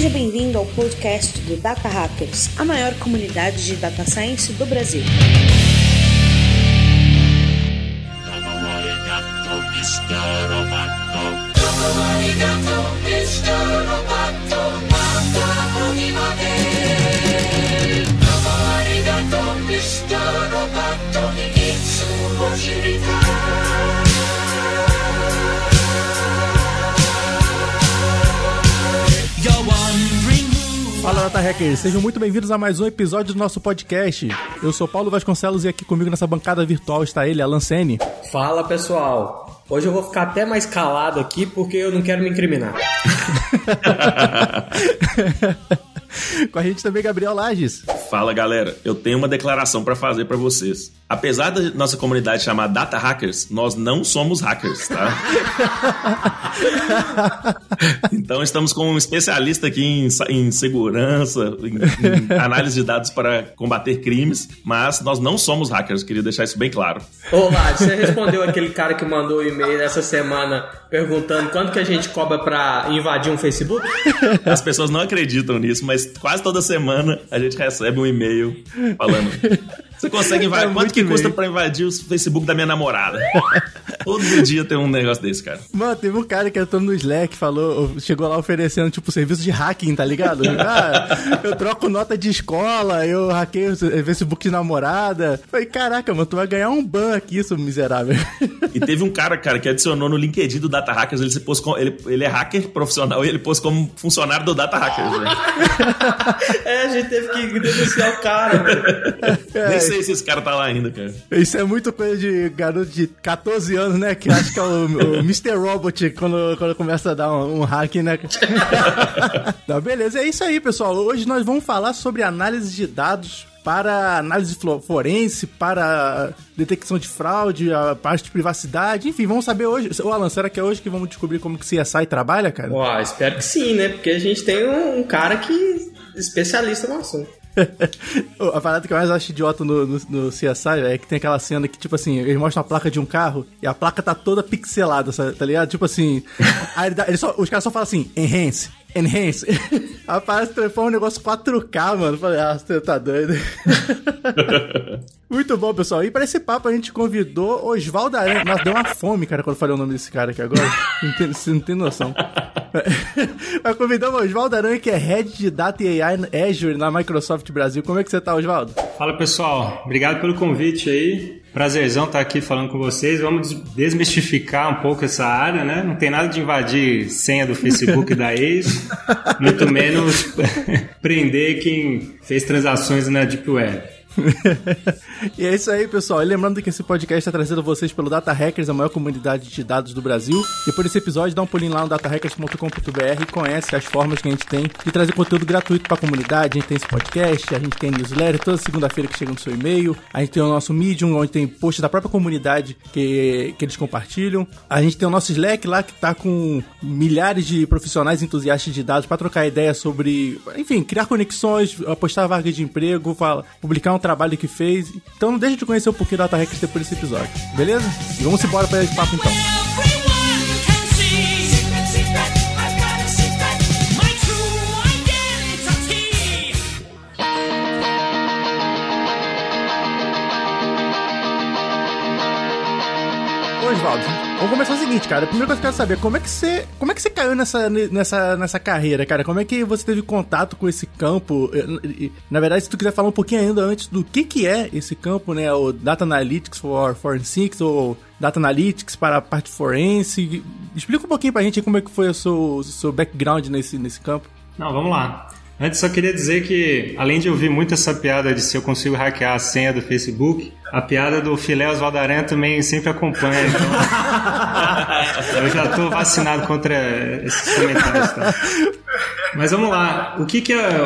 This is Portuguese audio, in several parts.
Seja bem-vindo ao podcast do Data Hackers, a maior comunidade de data science do Brasil. Fala Data Hackers, sejam muito bem-vindos a mais um episódio do nosso podcast. Eu sou Paulo Vasconcelos e aqui comigo nessa bancada virtual está ele, Alan Sene. Fala pessoal, hoje eu vou ficar até mais calado aqui porque eu não quero me incriminar. Com a gente também Gabriel Lages. Fala galera, eu tenho uma declaração para fazer para vocês. Apesar da nossa comunidade chamar Data Hackers, nós não somos hackers, tá? então estamos com um especialista aqui em, em segurança, em, em, análise de dados para combater crimes, mas nós não somos hackers, queria deixar isso bem claro. Olá, você respondeu aquele cara que mandou o um e-mail essa semana perguntando quanto que a gente cobra para invadir um Facebook? As pessoas não acreditam nisso, mas quase toda semana a gente recebe um e-mail falando você consegue invadir. É Quanto que custa pra invadir o Facebook da minha namorada? Todo dia tem um negócio desse, cara. Mano, teve um cara que entrou no Slack, falou, chegou lá oferecendo, tipo, serviço de hacking, tá ligado? ah, eu troco nota de escola, eu hackeio o Facebook de namorada. Falei, caraca, mano, tu vai ganhar um ban aqui, seu miserável. E teve um cara, cara, que adicionou no LinkedIn do Data Hackers, ele se pôs com, ele, ele é hacker profissional e ele pôs como funcionário do Data Hackers, né? é, a gente teve que denunciar o cara, mano. É, Nem sei se esse cara tá lá ainda, cara. Isso é muito coisa de garoto de 14 anos, né? Que acho que é o, o Mr. Robot quando, quando começa a dar um, um hack, né? Não, beleza, é isso aí, pessoal. Hoje nós vamos falar sobre análise de dados para análise forense, para detecção de fraude, a parte de privacidade, enfim, vamos saber hoje. Ô Alan, será que é hoje que vamos descobrir como que CSI trabalha, cara? Uau, espero que sim, né? Porque a gente tem um, um cara que é especialista no assunto. a parada que eu mais acho idiota no, no, no CSI é que tem aquela cena que, tipo assim, eles mostram a placa de um carro e a placa tá toda pixelada, sabe, tá ligado? Tipo assim, aí ele só, os caras só falam assim, enhance, enhance. A parada transforma um negócio 4K, mano. Falei, ah, você tá doido. Muito bom, pessoal. E para esse papo a gente convidou Oswaldo Aranha. Nossa, deu uma fome, cara, quando eu falei o nome desse cara aqui agora. Não tem, você não tem noção. Mas convidamos o Oswaldo Aranha, que é Head de Data e AI Azure na Microsoft Brasil. Como é que você tá, Oswaldo? Fala, pessoal. Obrigado pelo convite aí. Prazerzão estar aqui falando com vocês. Vamos desmistificar um pouco essa área, né? Não tem nada de invadir senha do Facebook da ex, muito menos prender quem fez transações na Deep Web. e é isso aí, pessoal. E lembrando que esse podcast trazido a vocês pelo Data Hackers, a maior comunidade de dados do Brasil. E por esse episódio, dá um pulinho lá no datahackers.com.br e conhece as formas que a gente tem de trazer conteúdo gratuito para a comunidade. A gente tem esse podcast, a gente tem newsletter toda segunda-feira que chega no seu e-mail. A gente tem o nosso Medium, onde tem posts da própria comunidade que, que eles compartilham. A gente tem o nosso Slack lá que tá com milhares de profissionais entusiastas de dados para trocar ideias sobre, enfim, criar conexões, apostar vaga de emprego, fala, publicar um trabalho que fez. Então não deixa de conhecer um pouquinho da Data Hackers depois desse episódio, beleza? E vamos embora para esse papo então. Oswaldo, vamos começar o seguinte, cara. Coisa que eu quero saber, como é que você, como é que você caiu nessa, nessa, nessa carreira, cara? Como é que você teve contato com esse campo? Na verdade, se tu quiser falar um pouquinho ainda antes do que que é esse campo, né? O Data Analytics for Forensics ou Data Analytics para a parte forense. Explica um pouquinho pra gente como é que foi o seu, seu background nesse, nesse campo. Não, vamos lá. Antes só queria dizer que, além de ouvir muito essa piada de se eu consigo hackear a senha do Facebook, a piada do filé Oswaldo Aranha também sempre acompanha. Então, eu já estou vacinado contra esses comentários. Tá? Mas vamos lá. O que, que é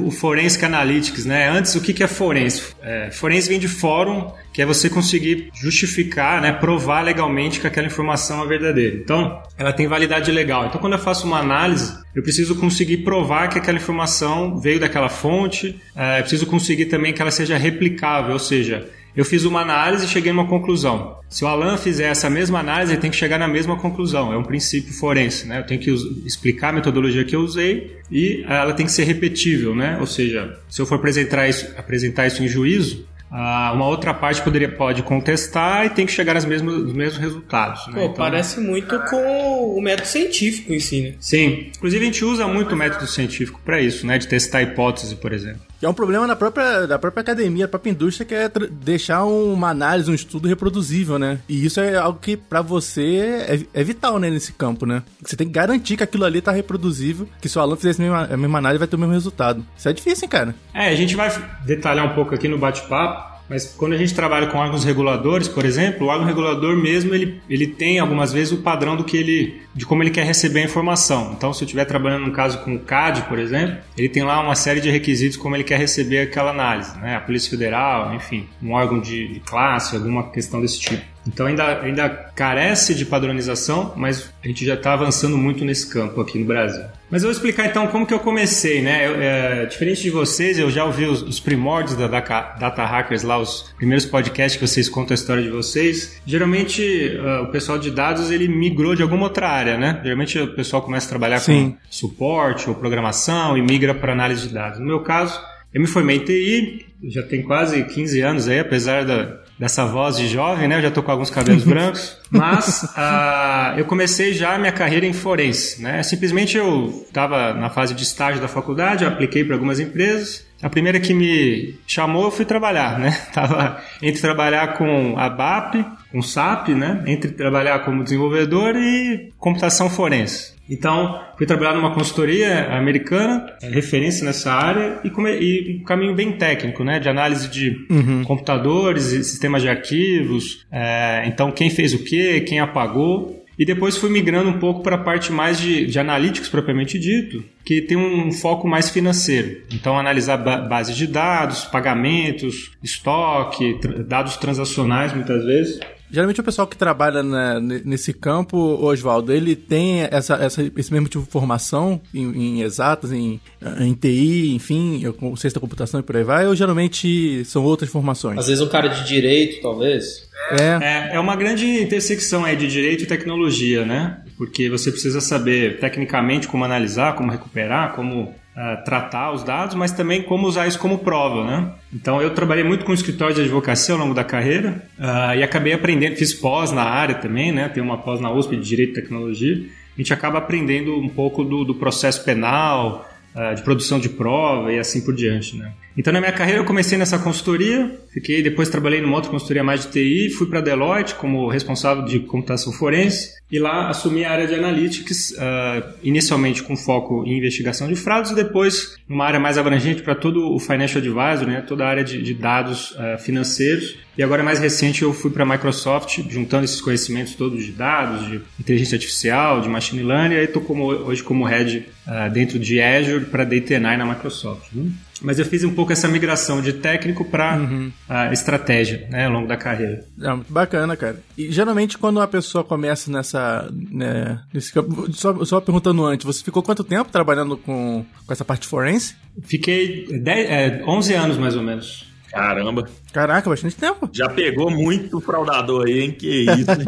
o Forensic Analytics? Né? Antes, o que, que é forense? É, forense vem de fórum, que é você conseguir justificar, né, provar legalmente que aquela informação é verdadeira. Então, ela tem validade legal. Então, quando eu faço uma análise, eu preciso conseguir provar que aquela informação veio daquela fonte, é, preciso conseguir também que ela seja replicável, ou seja, eu fiz uma análise e cheguei numa conclusão. Se o Alan fizer essa mesma análise, ele tem que chegar na mesma conclusão. É um princípio forense, né? Eu tenho que explicar a metodologia que eu usei e ela tem que ser repetível, né? Ou seja, se eu for apresentar isso, apresentar isso em juízo, ah, uma outra parte poderia, pode contestar e tem que chegar aos mesmos, aos mesmos resultados. Né? Pô, então, parece muito com o método científico em si, né? Sim. Inclusive a gente usa muito o método científico para isso, né? De testar hipótese, por exemplo. Que é um problema na própria, da própria academia, da própria indústria, que é deixar uma análise, um estudo reproduzível, né? E isso é algo que para você é, é, vital, né, nesse campo, né? Você tem que garantir que aquilo ali tá reproduzível, que se o aluno fizer a mesma análise vai ter o mesmo resultado. Isso é difícil, hein, cara? É, a gente vai detalhar um pouco aqui no bate-papo, mas quando a gente trabalha com órgãos reguladores, por exemplo, o órgão regulador mesmo ele, ele tem algumas vezes o padrão do que ele, de como ele quer receber a informação. Então, se eu estiver trabalhando num caso com o CAD, por exemplo, ele tem lá uma série de requisitos como ele quer receber aquela análise, né? A Polícia Federal, enfim, um órgão de, de classe, alguma questão desse tipo. Então ainda, ainda carece de padronização, mas a gente já está avançando muito nesse campo aqui no Brasil. Mas eu vou explicar então como que eu comecei, né? Eu, é, diferente de vocês, eu já ouvi os, os, primórdios da Data Hackers lá, os primeiros podcasts que vocês contam a história de vocês. Geralmente uh, o pessoal de dados ele migrou de alguma outra área, né? Geralmente o pessoal começa a trabalhar Sim. com suporte ou programação e migra para análise de dados. No meu caso, eu me formei em TI, já tem quase 15 anos aí, apesar da, dessa voz de jovem, né? Eu já tô com alguns cabelos brancos, mas uh, eu comecei já a minha carreira em forense, né? Simplesmente eu estava na fase de estágio da faculdade, apliquei para algumas empresas. A primeira que me chamou, eu fui trabalhar, né? Tava entre trabalhar com a BAP, com SAP, né? Entre trabalhar como desenvolvedor e computação forense. Então, fui trabalhar numa consultoria americana, é referência nessa área, e, come, e um caminho bem técnico, né? De análise de uhum. computadores e sistemas de arquivos. É, então, quem fez o quê, quem apagou. E depois fui migrando um pouco para a parte mais de, de analytics propriamente dito, que tem um foco mais financeiro. Então, analisar ba bases de dados, pagamentos, estoque, tr dados transacionais muitas vezes. Geralmente o pessoal que trabalha né, nesse campo, Oswaldo, ele tem essa, essa, esse mesmo tipo de formação em, em exatas, em, em TI, enfim, ciência da computação e por aí vai, ou geralmente são outras formações? Às vezes um cara de direito, talvez. É. é, é uma grande intersecção aí de direito e tecnologia, né? Porque você precisa saber tecnicamente como analisar, como recuperar, como uh, tratar os dados, mas também como usar isso como prova, né? Então eu trabalhei muito com escritório de advocacia ao longo da carreira uh, e acabei aprendendo, fiz pós na área também, né? Tenho uma pós na USP de Direito e Tecnologia. A gente acaba aprendendo um pouco do, do processo penal, uh, de produção de prova e assim por diante, né? Então, na minha carreira, eu comecei nessa consultoria, fiquei depois trabalhei numa outra consultoria mais de TI, fui para Deloitte como responsável de computação forense e lá assumi a área de analytics, uh, inicialmente com foco em investigação de fraudes e depois numa área mais abrangente para todo o financial advisor, né, toda a área de, de dados uh, financeiros. E agora, mais recente, eu fui para a Microsoft, juntando esses conhecimentos todos de dados, de inteligência artificial, de machine learning, e estou hoje como head uh, dentro de Azure para Data AI na Microsoft. Né? Mas eu fiz um pouco essa migração de técnico para uhum. a estratégia, né, ao longo da carreira. É, bacana, cara. E geralmente quando a pessoa começa nessa, né, nesse campo, só, só perguntando antes, você ficou quanto tempo trabalhando com, com essa parte forense? Fiquei 10, é, 11 anos mais ou menos. Caramba. Caraca, bastante tempo. Já pegou muito fraudador aí, hein? Que isso, hein?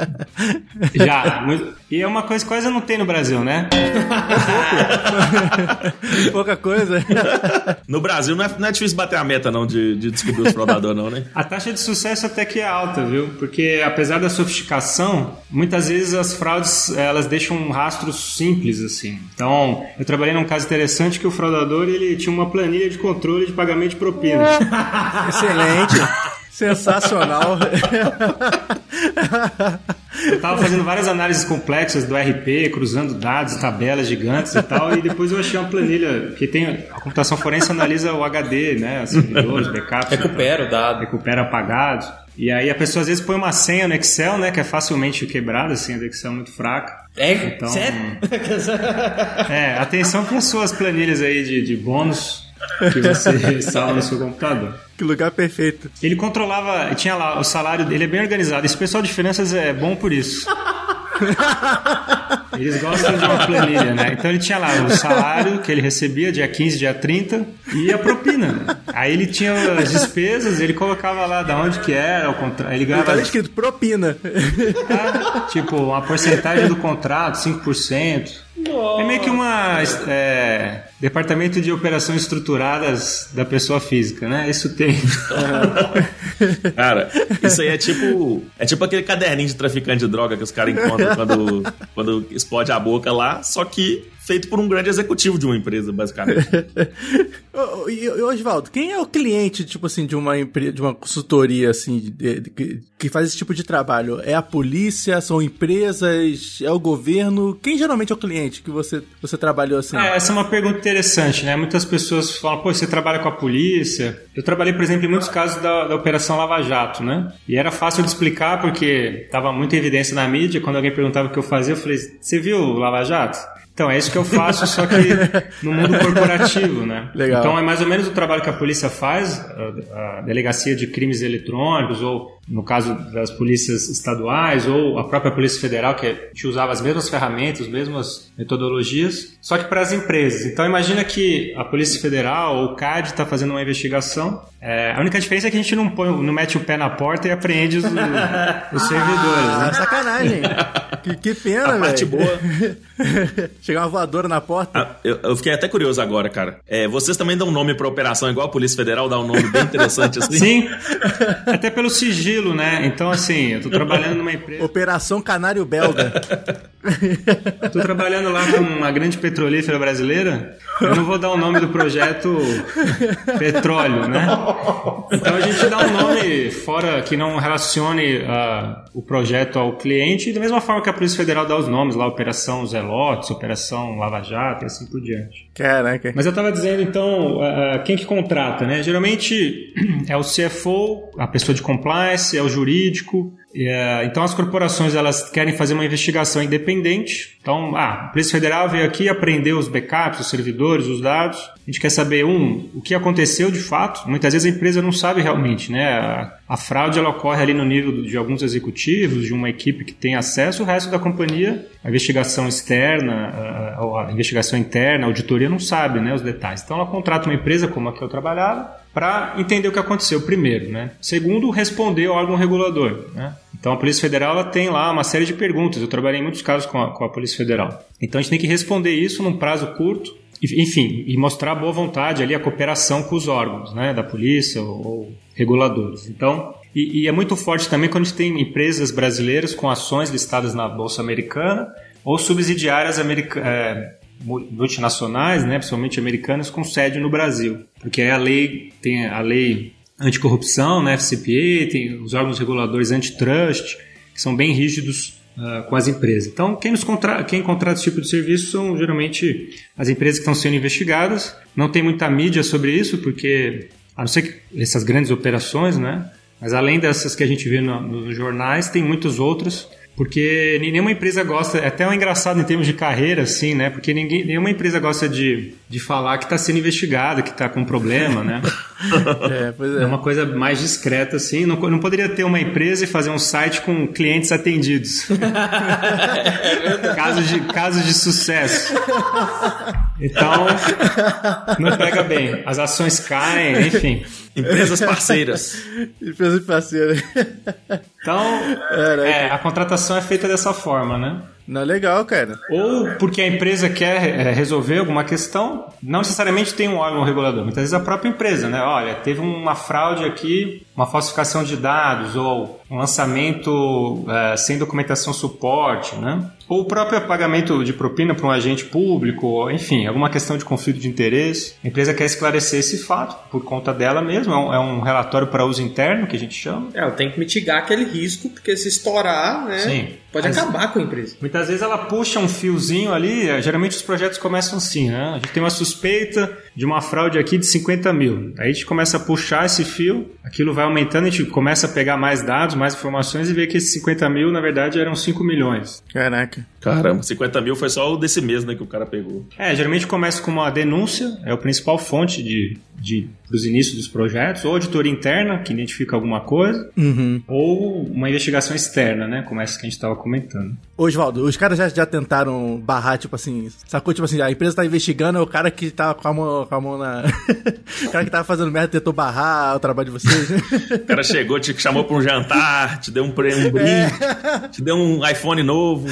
Já. E é uma coisa que quase não tem no Brasil, né? Pouca coisa. No Brasil não é, não é, difícil bater a meta, não, de, de descobrir os fraudadores, não, né? A taxa de sucesso até que é alta, viu? Porque apesar da sofisticação, muitas vezes as fraudes, elas deixam um rastro simples, assim. Então, eu trabalhei num caso interessante que o fraudador, ele tinha uma planilha de controle de pagamento de propina. Excelente. Sensacional. Eu tava fazendo várias análises complexas do RP, cruzando dados, tabelas gigantes e tal, e depois eu achei uma planilha, que tem a computação forense analisa o HD, né, servidores, backups. Recupera o dado. Recupera apagados. E aí a pessoa às vezes põe uma senha no Excel, né, que é facilmente quebrada, a senha do Excel é muito fraca. É? Então, Sério? é, atenção para as suas planilhas aí de, de bônus que você salva no seu computador. Que lugar perfeito. Ele controlava, tinha lá o salário dele, é bem organizado. Esse pessoal de finanças é bom por isso. Eles gostam de uma planilha, né? Então ele tinha lá o salário que ele recebia dia 15, dia 30 e a propina. Aí ele tinha as despesas, ele colocava lá da onde que era, o contrato. Ele ganhava. Tava escrito propina. É, tipo, uma porcentagem do contrato, 5%. É meio que uma. É, departamento de operações estruturadas da pessoa física, né? Isso tem. Cara, isso aí é tipo. É tipo aquele caderninho de traficante de droga que os caras encontram quando, quando explode a boca lá, só que feito por um grande executivo de uma empresa, basicamente. e, Oswaldo, quem é o cliente, tipo assim, de uma empresa, de uma consultoria, assim, de, de, que faz esse tipo de trabalho? É a polícia? São empresas? É o governo? Quem geralmente é o cliente que você, você trabalhou assim? Ah, essa é uma pergunta interessante, né? Muitas pessoas falam, pô, você trabalha com a polícia? Eu trabalhei, por exemplo, em muitos casos da, da Operação Lava Jato, né? E era fácil de explicar porque estava muita evidência na mídia. Quando alguém perguntava o que eu fazia, eu falei, você viu o Lava Jato? Então, é isso que eu faço, só que no mundo corporativo, né? Legal. Então, é mais ou menos o trabalho que a polícia faz, a, a Delegacia de Crimes Eletrônicos, ou no caso das polícias estaduais, ou a própria Polícia Federal, que a gente usava as mesmas ferramentas, as mesmas metodologias, só que para as empresas. Então, imagina que a Polícia Federal ou o CAD está fazendo uma investigação. É, a única diferença é que a gente não, põe, não mete o pé na porta e apreende os, os servidores. Ah, né? sacanagem. que, que pena, velho. A parte boa. Chegar uma voadora na porta. Ah, eu, eu, fiquei até curioso agora, cara. É, vocês também dão nome pra operação igual a Polícia Federal dá um nome bem interessante assim? Sim. Até pelo sigilo, né? Então, assim, eu tô trabalhando numa empresa. Operação Canário Belga. tô trabalhando lá com uma grande petrolífera brasileira. Eu não vou dar o nome do projeto Petróleo, né? Então a gente dá um nome fora que não relacione uh, o projeto ao cliente, da mesma forma que a Polícia Federal dá os nomes lá, Operação Zelotes, Operação Lava Jato e assim por diante. Caraca. Mas eu estava dizendo, então, uh, quem que contrata, né? Geralmente é o CFO, a pessoa de compliance, é o jurídico, é, então as corporações elas querem fazer uma investigação independente. Então, ah, a Polícia Federal veio aqui aprender os backups, os servidores, os dados. A gente quer saber um, o que aconteceu de fato. Muitas vezes a empresa não sabe realmente, né? A, a fraude ela ocorre ali no nível de alguns executivos, de uma equipe que tem acesso. O resto da companhia, a investigação externa, a, a investigação interna, a auditoria não sabe, né, os detalhes. Então ela contrata uma empresa como a que eu trabalhava para entender o que aconteceu primeiro, né? Segundo, responder ao órgão regulador, né? Então a Polícia Federal ela tem lá uma série de perguntas. Eu trabalhei em muitos casos com a, com a Polícia Federal. Então a gente tem que responder isso num prazo curto, enfim, e mostrar boa vontade ali a cooperação com os órgãos, né, da polícia ou, ou reguladores. Então, e, e, é muito forte também quando a gente tem empresas brasileiras com ações listadas na bolsa americana ou subsidiárias americanas. É, multinacionais, né, principalmente americanas, com sede no Brasil, porque a lei tem a lei anticorrupção, né, FCPA, tem os órgãos reguladores antitrust, que são bem rígidos uh, com as empresas. Então, quem, nos contra quem contrata esse tipo de serviço são geralmente as empresas que estão sendo investigadas. Não tem muita mídia sobre isso, porque, a não ser que essas grandes operações, né, mas além dessas que a gente vê no, nos jornais, tem muitas outras porque nenhuma empresa gosta, é até um engraçado em termos de carreira, assim, né? Porque ninguém, nenhuma empresa gosta de, de falar que está sendo investigada, que está com problema, né? é, pois é. é uma coisa mais discreta, assim. Não, não poderia ter uma empresa e fazer um site com clientes atendidos. casos, de, casos de sucesso. Então, não pega bem. As ações caem, enfim. Empresas parceiras. Empresas parceiras. Então, é, a contratação é feita dessa forma, né? Não é legal, cara. Ou porque a empresa quer é, resolver alguma questão, não necessariamente tem um órgão regulador, muitas vezes a própria empresa, né? Olha, teve uma fraude aqui, uma falsificação de dados, ou um lançamento é, sem documentação suporte, né? Ou o próprio pagamento de propina para um agente público, enfim, alguma questão de conflito de interesse. A empresa quer esclarecer esse fato por conta dela mesma, é um, é um relatório para uso interno que a gente chama. É, ela tem que mitigar aquele risco, porque se estourar, né? Sim. Pode Mas, acabar com a empresa. Muitas vezes ela puxa um fiozinho ali, é, geralmente os projetos começam assim, né? A gente tem uma suspeita de uma fraude aqui de 50 mil. Aí a gente começa a puxar esse fio, aquilo vai aumentando, a gente começa a pegar mais dados, mais informações e ver que esses 50 mil, na verdade, eram 5 milhões. Caraca. Caramba, 50 mil foi só o desse mês, né, que o cara pegou. É, geralmente começa com uma denúncia, é a principal fonte de, de dos inícios dos projetos, ou auditoria interna, que identifica alguma coisa, uhum. ou uma investigação externa, né, como essa que a gente estava comentando. Ô, Osvaldo, os caras já, já tentaram barrar, tipo assim, sacou? Tipo assim, a empresa tá investigando, é o cara que tá com a mão, com a mão na. o cara que tava fazendo merda tentou barrar o trabalho de vocês, né? O cara chegou, te chamou pra um jantar, te deu um, pre- um brinde, É. te deu um iPhone novo.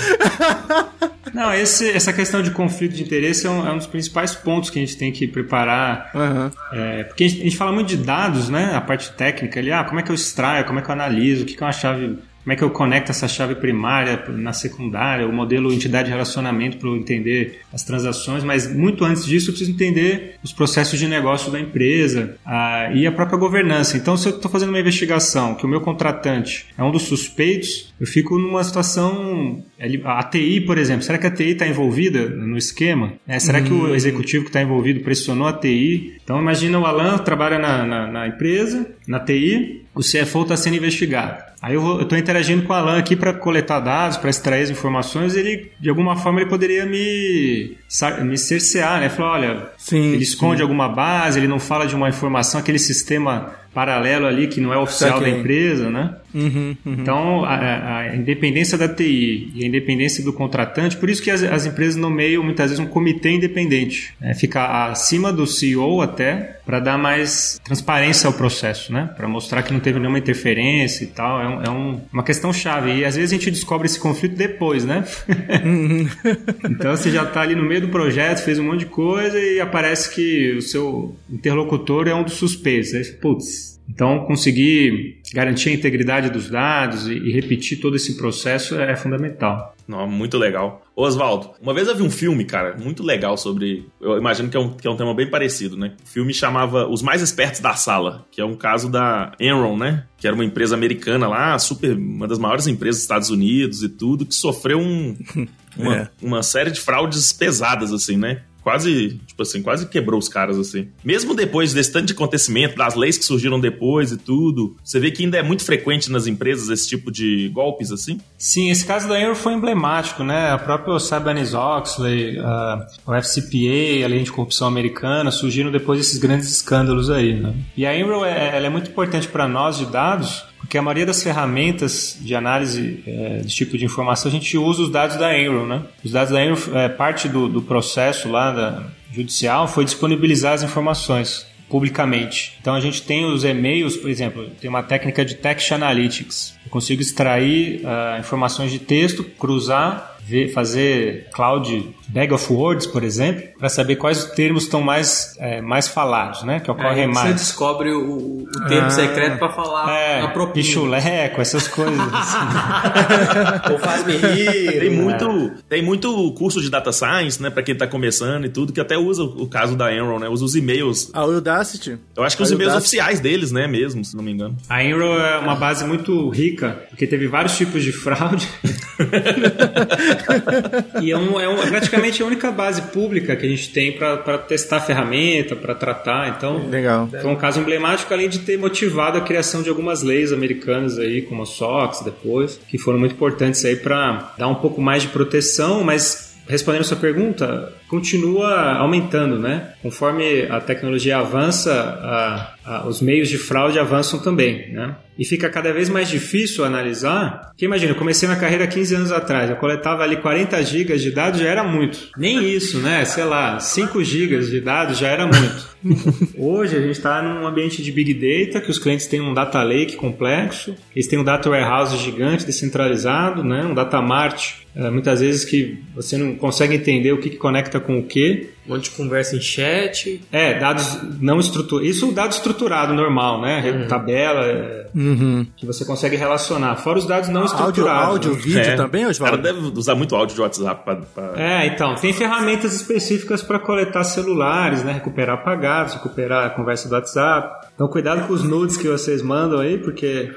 Não, esse- essa questão de conflito de interesse é um, é um dos principais pontos que a gente tem que preparar. Aham. É, porque a gente, a gente fala muito de dados, né? A parte técnica ali, ah, como é que eu extraio, como é que eu analiso, o que, que é uma chave. Como é que eu conecto essa chave primária na secundária, o modelo entidade de relacionamento para eu entender as transações, mas muito antes disso eu preciso entender os processos de negócio da empresa ah, e a própria governança. Então, se eu estou fazendo uma investigação que o meu contratante é um dos suspeitos, eu fico numa situação. A TI, por exemplo, será que a TI está envolvida no esquema? É, será que o executivo que está envolvido pressionou a TI? Então, imagina o Alan trabalha na, na, na empresa, na TI, o CFO está sendo investigado. Aí eu estou interagindo com o Alan aqui para coletar dados, para extrair as informações. Ele, de alguma forma, ele poderia me, me cercear, né? Falar, olha, Sim, ele esconde sim. alguma base, ele não fala de uma informação, aquele sistema paralelo ali que não é oficial Saquei. da empresa, né? Uhum, uhum. Então, a, a- independência da TI e a independência do contratante, por isso que as, as empresas nomeiam muitas vezes um comitê independente, né? fica acima do CEO até, para dar mais transparência ao processo, né? Para mostrar que não teve nenhuma interferência e tal. É, um- é um- uma questão chave. E às vezes a gente descobre esse conflito depois, né? então você já está ali no meio do projeto, fez um monte de coisa e aparece que o seu interlocutor é um dos suspeitos. Aí, putz, então, conseguir garantir a integridade dos dados e, e repetir todo esse processo é fundamental. Não, muito legal. Ô, Oswaldo, uma vez eu vi um filme, cara, muito legal sobre. Eu imagino que é, um, que é um tema bem parecido, né? O filme chamava Os Mais Espertos da Sala, que é um caso da Enron, né? Que era uma empresa americana lá, super. uma das maiores empresas dos Estados Unidos e tudo, que sofreu um, uma, É. uma série de fraudes pesadas, assim, né? Quase, tipo assim, quase quebrou os caras, assim. Mesmo depois desse tanto de acontecimento, das leis que surgiram depois e tudo, você vê que ainda é muito frequente nas empresas esse tipo de golpes, assim? Sim, esse caso da Enron foi emblemático, né? A própria Sarbanes-Oxley, a- o FCPA, a lei de corrupção americana, surgiram depois desses grandes escândalos aí, né? E a Enron é, ela é muito importante para nós de dados, porque a maioria das ferramentas de análise é, desse tipo de informação, a gente usa os dados da Enron, né? Os dados da Enron, é, parte do, do processo lá da judicial foi disponibilizar as informações publicamente. Então a gente tem os e-mails, por exemplo, tem uma técnica de text analytics. Eu consigo extrair ah, informações de texto, cruzar, ver, fazer cloud bag of words, por exemplo, para saber quais termos estão mais, eh, mais falados, né? Que ocorrem Aí você mais. descobre o, o termo Ah. secreto pra falar É, a propina. pichuleco, essas coisas. assim. Ou faz-me rir. Tem né? muito, tem muito curso de data science, né, pra quem tá começando e tudo, que até usa o caso da Enron, né? Usa os e-mails. A Udacity. Eu acho que os A e-mails Udacity- oficiais deles, né, mesmo, se não me engano. A Enron é uma base muito rica, porque teve vários tipos de fraude. e é, um, é, um- é praticamente a única base pública que a gente tem para testar a ferramenta, para tratar. Então, Legal. foi um caso emblemático, além de ter motivado a criação de algumas leis americanas aí, como a SOX depois, que foram muito importantes aí para dar um pouco mais de proteção, mas respondendo a sua pergunta, continua aumentando, né? Conforme a tecnologia avança, a- a- os meios de fraude avançam também, né? E fica cada vez mais difícil analisar. Porque imagina, eu comecei minha carreira há 15 anos atrás, eu coletava ali 40 gigas de dados, já era muito. Nem isso, né? Sei lá, 5 gigas de dados já era muito. Hoje a gente está num ambiente de big data, que os clientes têm um data lake complexo, eles têm um data warehouse gigante, descentralizado, né? um data mart, eh, muitas vezes que você não consegue entender o que, que conecta com o que. Um monte de conversa em chat. É, dados não estruturados. Isso dado estruturado, normal, né? Tabela, eh, Uhum. que você consegue relacionar. Fora os dados não Áudio, áudio, áudio, né? vídeo É. também, O cara deve usar muito áudio de WhatsApp pra. pra- É, então, tem ferramentas específicas para coletar celulares, né? Recuperar apagados, recuperar a conversa do WhatsApp. Então, cuidado com os nudes que vocês mandam aí, porque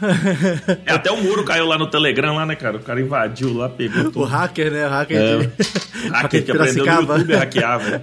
É, até o muro caiu lá no Telegram, lá, né, cara? O cara invadiu lá, pegou O tudo. hacker, né? O hacker É. de... Hacker que aprendeu no. YouTube a hackear, velho.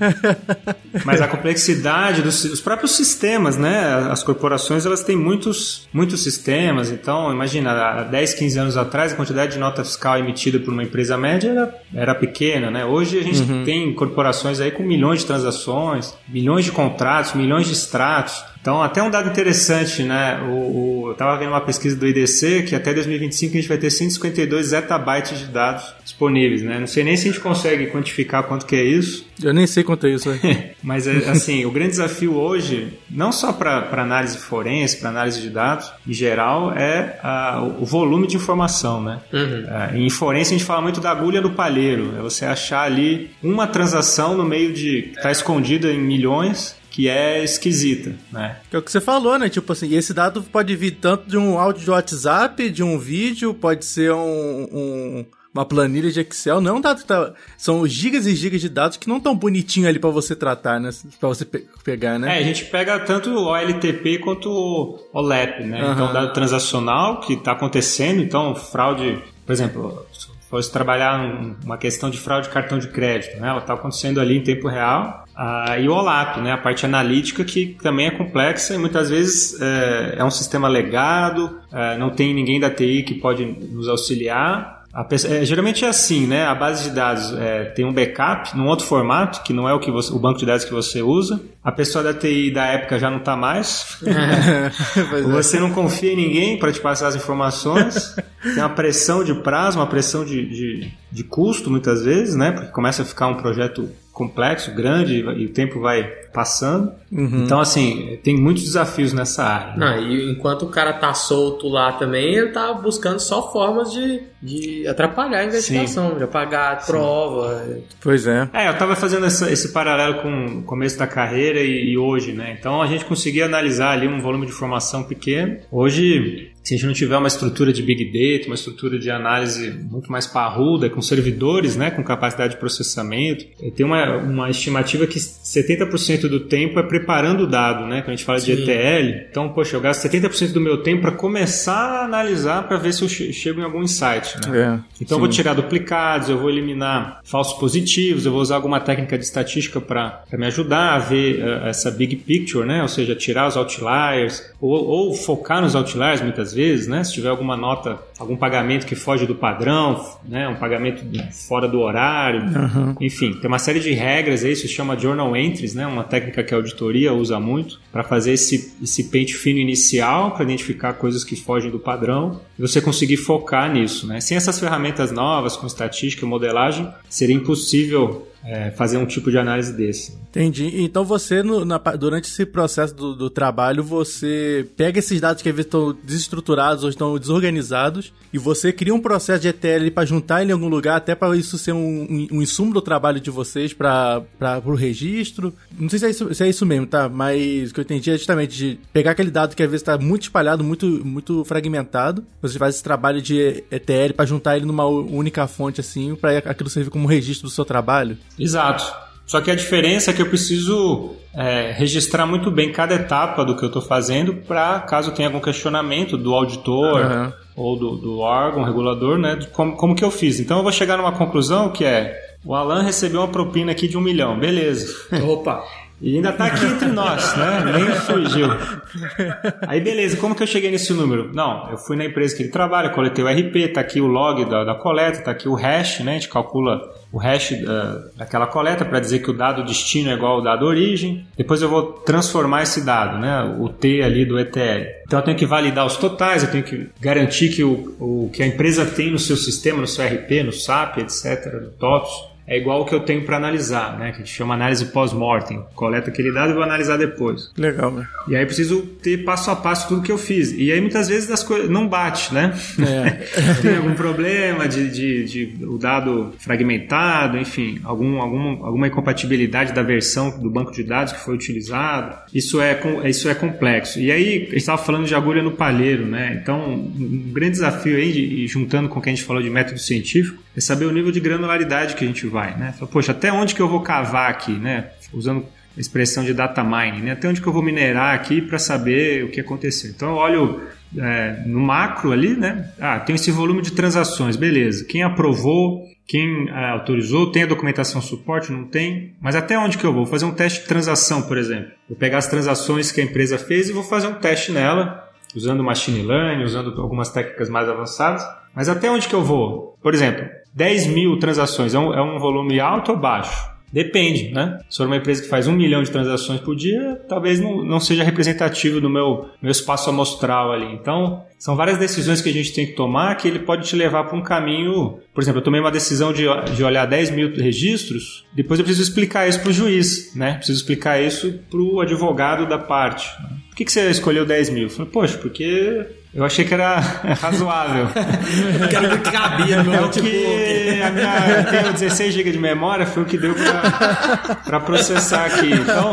Mas a complexidade dos os próprios sistemas, né? As corporações elas têm muitos, muitos sistemas. Então, imagina, há 10, 15 anos atrás, a quantidade de nota fiscal emitida por uma empresa média era, era pequena, né? Hoje a gente tem corporações aí com milhões de transações, milhões de contratos, milhões de extratos. Então, até um dado interessante, né? O, o, eu estava vendo uma pesquisa do IDC que até 2025 a gente vai ter 152 zettabytes de dados disponíveis, né? Não sei nem se a gente consegue quantificar quanto que é isso. Eu nem sei quanto é isso. Né? Mas, é, assim, o grande desafio hoje, não só para análise forense, para análise de dados, em geral, é a, o volume de informação, né? Uhum. É, em forense a gente fala muito da agulha do palheiro. É você achar ali uma transação no meio de... está escondida em milhões que é esquisita, né? Que é o que você falou, né? Tipo assim, esse dado pode vir tanto de um áudio de WhatsApp, de um vídeo, pode ser um, um uma planilha de Excel, não é um dado que tá, são gigas e gigas de dados que não tão bonitinho ali para você tratar, né? Para você pe pegar, né? É, a gente pega tanto o OLTP quanto o OLEP, né? Uhum. Então, dado transacional que está acontecendo, então fraude, por exemplo, fosse trabalhar uma questão de fraude de cartão de crédito, né? Ela está acontecendo ali em tempo real. Ah, e o OLAP, né? A parte analítica que também é complexa e muitas vezes é, é um sistema legado, é, não tem ninguém da TI que pode nos auxiliar. Pessoa, é, geralmente é assim, né? A base de dados é, tem um backup num outro formato, que não é o, que você, o banco de dados que você usa. A pessoa da TI da época já não está mais. É. você não confia em ninguém para te passar as informações. tem uma pressão de prazo, uma pressão de, de, de custo, muitas vezes, né? Porque começa a ficar um projeto complexo, grande, e o tempo vai passando. Uhum. Então, assim, tem muitos desafios nessa área. Né? Não, e enquanto o cara tá solto lá também, ele tá buscando só formas de, de atrapalhar a investigação, Sim. de apagar a prova. Pois é. É, eu tava fazendo essa, esse paralelo com o começo da carreira e, e hoje, né? Então a gente conseguia analisar ali um volume de informação pequeno. Hoje se a gente não tiver uma estrutura de big data, uma estrutura de análise muito mais parruda, com servidores, né, com capacidade de processamento, tem uma, uma estimativa que 70% do tempo é preparando o dado, né, quando a gente fala Sim. de ETL. Então, poxa, eu gasto 70% do meu tempo para começar a analisar para ver se eu chego em algum insight. Né? É. Então, eu vou tirar duplicados, eu vou eliminar falsos positivos, eu vou usar alguma técnica de estatística para me ajudar a ver uh, essa big picture, né, ou seja, tirar os outliers ou, ou focar nos outliers muitas vezes, né? Se tiver alguma nota, algum pagamento que foge do padrão, né? Um pagamento fora do horário, uhum. enfim, tem uma série de regras aí, isso se chama journal entries, né? Uma técnica que a auditoria usa muito para fazer esse, esse pente fino inicial para identificar coisas que fogem do padrão e você conseguir focar nisso, né? Sem essas ferramentas novas, com estatística e modelagem, seria impossível é, fazer um tipo de análise desse. Entendi. Então você, no, na, durante esse processo do, do, trabalho, você pega esses dados que às vezes estão desestruturados ou estão desorganizados e você cria um processo de ETL para juntar ele em algum lugar, até para isso ser um, um, um, insumo do trabalho de vocês para o registro. Não sei se é, isso, se é isso mesmo, tá? Mas o que eu entendi é justamente de pegar aquele dado que às vezes está muito espalhado, muito, muito fragmentado. Você faz esse trabalho de ETL para juntar ele numa única fonte assim, para aquilo servir como registro do seu trabalho. Exato. Só que a diferença é que eu preciso é, registrar muito bem cada etapa do que eu estou fazendo para caso tenha algum questionamento do auditor uhum. ou do, do, órgão regulador, né? Como, como que eu fiz. Então eu vou chegar numa conclusão que é o Alan recebeu uma propina aqui de um milhão, beleza. Opa! E ainda tá aqui entre nós, né? Nem fugiu. Aí beleza, como que eu cheguei nesse número? Não, eu fui na empresa que ele trabalha, coletei o RP, tá aqui o log da, da coleta, tá aqui o hash, né? A gente calcula o hash uh, daquela coleta para dizer que o dado destino é igual ao dado origem. Depois eu vou transformar esse dado, né? O T ali do ETL. Então eu tenho que validar os totais, eu tenho que garantir que o, o que a empresa tem no seu sistema, no seu RP, no SAP, etc., no TOPS, é igual o que eu tenho para analisar, né? Que a gente chama análise pós-mortem. Coleta aquele dado e vou analisar depois. Legal, né? E aí preciso ter passo a passo tudo que eu fiz. E aí muitas vezes as coisas não bate, né? É. Tem algum problema de, de, de, o dado fragmentado, enfim, algum, algum, alguma incompatibilidade da versão do banco de dados que foi utilizado. Isso é, isso é complexo. E aí, a gente estava falando de agulha no palheiro, né? Então, um grande desafio aí, juntando com o que a gente falou de método científico, é saber o nível de granularidade que a gente vai, né? Poxa, até onde que eu vou cavar aqui, né? Usando a expressão de data mining, né? Até onde que eu vou minerar aqui para saber o que aconteceu. Então eu olho é, no macro ali, né? Ah, tem esse volume de transações, beleza. Quem aprovou, quem ah, autorizou, tem a documentação suporte, não tem. Mas até onde que eu vou? Vou fazer um teste de transação, por exemplo. Vou pegar as transações que a empresa fez e vou fazer um teste nela, usando machine learning, usando algumas técnicas mais avançadas. Mas até onde que eu vou? Por exemplo, 10 mil transações é um, é um volume alto ou baixo? Depende, né? Se for uma empresa que faz um milhão de transações por dia, talvez não, não seja representativo do meu, meu espaço amostral ali. Então, são várias decisões que a gente tem que tomar que ele pode te levar para um caminho. Por exemplo, eu tomei uma decisão de, de olhar 10 mil registros, depois eu preciso explicar isso para o juiz, né? Preciso explicar isso para o advogado da parte. Por que, que você escolheu 10 mil? Eu falei, poxa, porque eu achei que era razoável. Eu quero ver que cabia no meu É o que a minha, eu tenho 16 GB de memória, foi o que deu pra processar aqui. Então,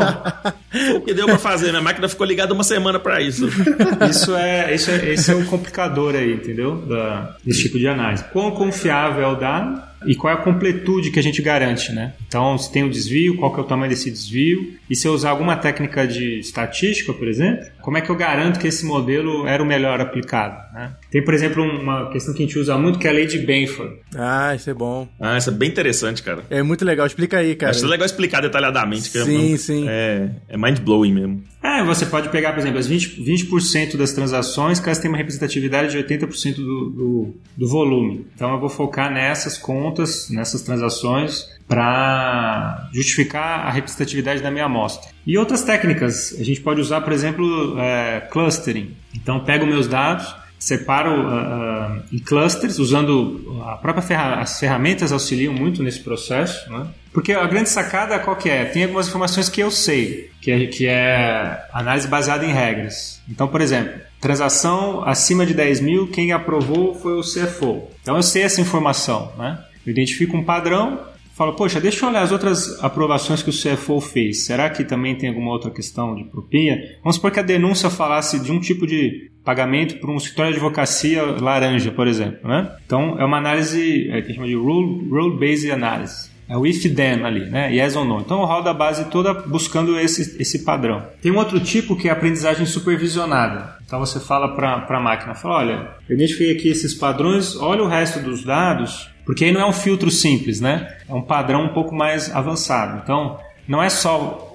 O que deu pra fazer? Minha máquina ficou ligada uma semana pra isso. isso é, isso é, esse é o complicador aí, entendeu? Da, desse tipo de análise. Quão confiável é o dado e qual é a completude que a gente garante, né? Então, se tem um desvio, qual que é o tamanho desse desvio? E se eu usar alguma técnica de estatística, por exemplo, como é que eu garanto que esse modelo era o melhor aplicado, né? Tem, por exemplo, uma questão que a gente usa muito que é a lei de Benford. Ah, isso é bom. Ah, isso é bem interessante, cara. É muito legal. Explica aí, cara. Acho legal explicar detalhadamente. Que Sim, é, sim. É, é mind-blowing mesmo. É, você pode pegar, por exemplo, as 20%, 20 das transações, que elas têm uma representatividade de 80% do, do, do volume. Então eu vou focar nessas contas, nessas transações, para justificar a representatividade da minha amostra. E outras técnicas, a gente pode usar, por exemplo, é, clustering. Então pego meus dados, separo uh, uh, em clusters, usando a própria ferra as ferramentas auxiliam muito nesse processo, né? Porque a grande sacada qual que é? Tem algumas informações que eu sei, que é, que é análise baseada em regras. Então, por exemplo, transação acima de 10 mil, quem aprovou foi o CFO. Então eu sei essa informação, né? Eu identifico um padrão, falo, poxa, deixa eu olhar as outras aprovações que o CFO fez. Será que também tem alguma outra questão de propinha? Vamos supor que a denúncia falasse de um tipo de pagamento para um escritório de advocacia laranja, por exemplo. Né? Então, é uma análise é, que a gente chama de rule-based rule analysis. É o if-then ali, né? Yes ou no. Então eu rodo a base toda buscando esse, esse padrão. Tem um outro tipo que é a aprendizagem supervisionada. Então você fala para a máquina, fala, olha, eu identifiquei aqui esses padrões, olha o resto dos dados, porque aí não é um filtro simples, né? É um padrão um pouco mais avançado. Então, não é só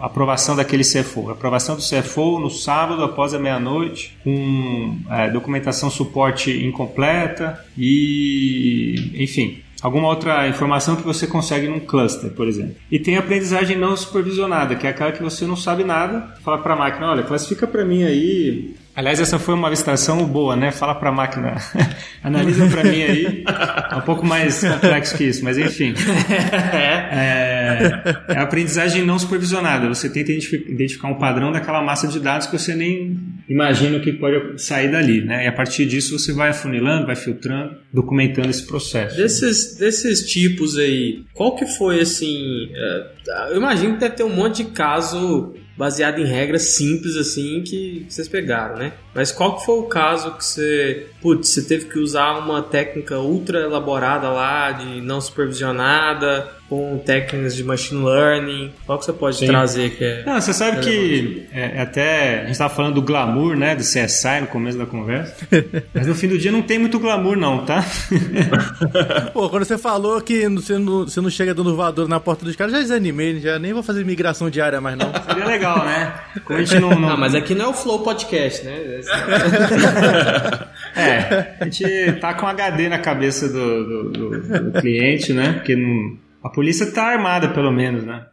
a aprovação daquele CFO, a aprovação do CFO no sábado após a meia-noite, com é, documentação suporte incompleta e, enfim, alguma outra informação que você consegue num cluster, por exemplo. E tem a aprendizagem não supervisionada, que é aquela que você não sabe nada, fala para a máquina, olha, classifica para mim aí Aliás, essa foi uma licitação boa, né? Fala para a máquina, analisa para mim aí. É um pouco mais complexo que isso, mas enfim. É, é a aprendizagem não supervisionada. Você tenta identificar um padrão daquela massa de dados que você nem imagina o que pode sair dali, né? E a partir disso você vai afunilando, vai filtrando, documentando esse processo. Desses, desses tipos aí, qual que foi assim? Eu imagino que deve ter um monte de caso baseado em regras simples assim que vocês pegaram, né? Mas qual que foi o caso que você, putz, você teve que usar uma técnica ultra elaborada lá de não supervisionada com técnicas de machine learning? Qual que você pode Sim. trazer que é? Não, você sabe que é, até a gente estava falando do glamour, né, do CSI no começo da conversa. Mas no fim do dia não tem muito glamour não, tá? Pô, quando você falou que você não, você não chega dando voador na porta dos caras, já desanimei, já nem vou fazer migração diária mais não. Seria legal, né? Como a gente não, não... Ah, mas aqui não é o Flow Podcast, né? é, a gente tá com HD na cabeça do, do, do, do cliente, né? Porque não, a polícia tá armada, pelo menos, né?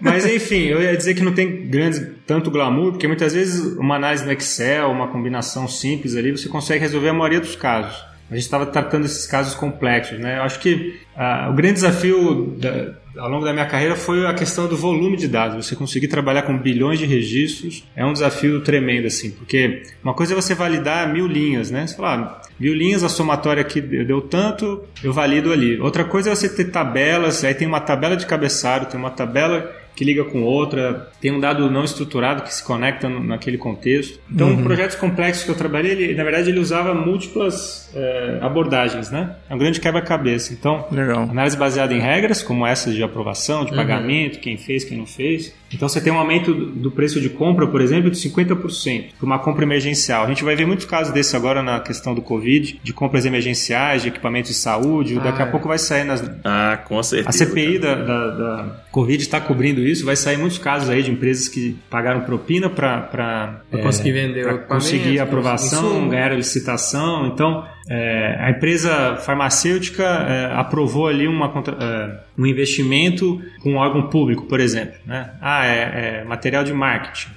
Mas enfim, eu ia dizer que não tem grande tanto glamour, porque muitas vezes uma análise no Excel, uma combinação simples ali, você consegue resolver a maioria dos casos. A gente estava tratando esses casos complexos, né? Eu acho que ah, o grande desafio da, ao longo da minha carreira foi a questão do volume de dados. Você conseguir trabalhar com bilhões de registros é um desafio tremendo, assim, porque uma coisa é você validar mil linhas, né? Você fala, ah, mil linhas, a somatória aqui deu tanto, eu valido ali. Outra coisa é você ter tabelas, aí tem uma tabela de cabeçalho, tem uma tabela que liga com outra, tem um dado não estruturado que se conecta no, naquele contexto. Então, uhum. projetos complexos que eu trabalhei, ele, na verdade, ele usava múltiplas é, abordagens, né? É um grande quebra-cabeça. Então, Legal. análise baseada em regras, como essas de aprovação, de uhum. pagamento, quem fez, quem não fez. Então, você tem um aumento do preço de compra, por exemplo, de 50% para uma compra emergencial. A gente vai ver muitos casos desses agora na questão do Covid, de compras emergenciais, de equipamentos de saúde. Ah, Daqui a é. pouco vai sair nas... Ah, com certeza. A CPI da, da, da Covid está cobrindo isso. Vai sair muitos casos aí de empresas que pagaram propina para conseguir vender pra conseguir aprovação, insumo. ganharam licitação. Então, é, a empresa farmacêutica é, aprovou ali uma, contra- é, um investimento com um órgão público, por exemplo. Né? Ah, é, é material de marketing.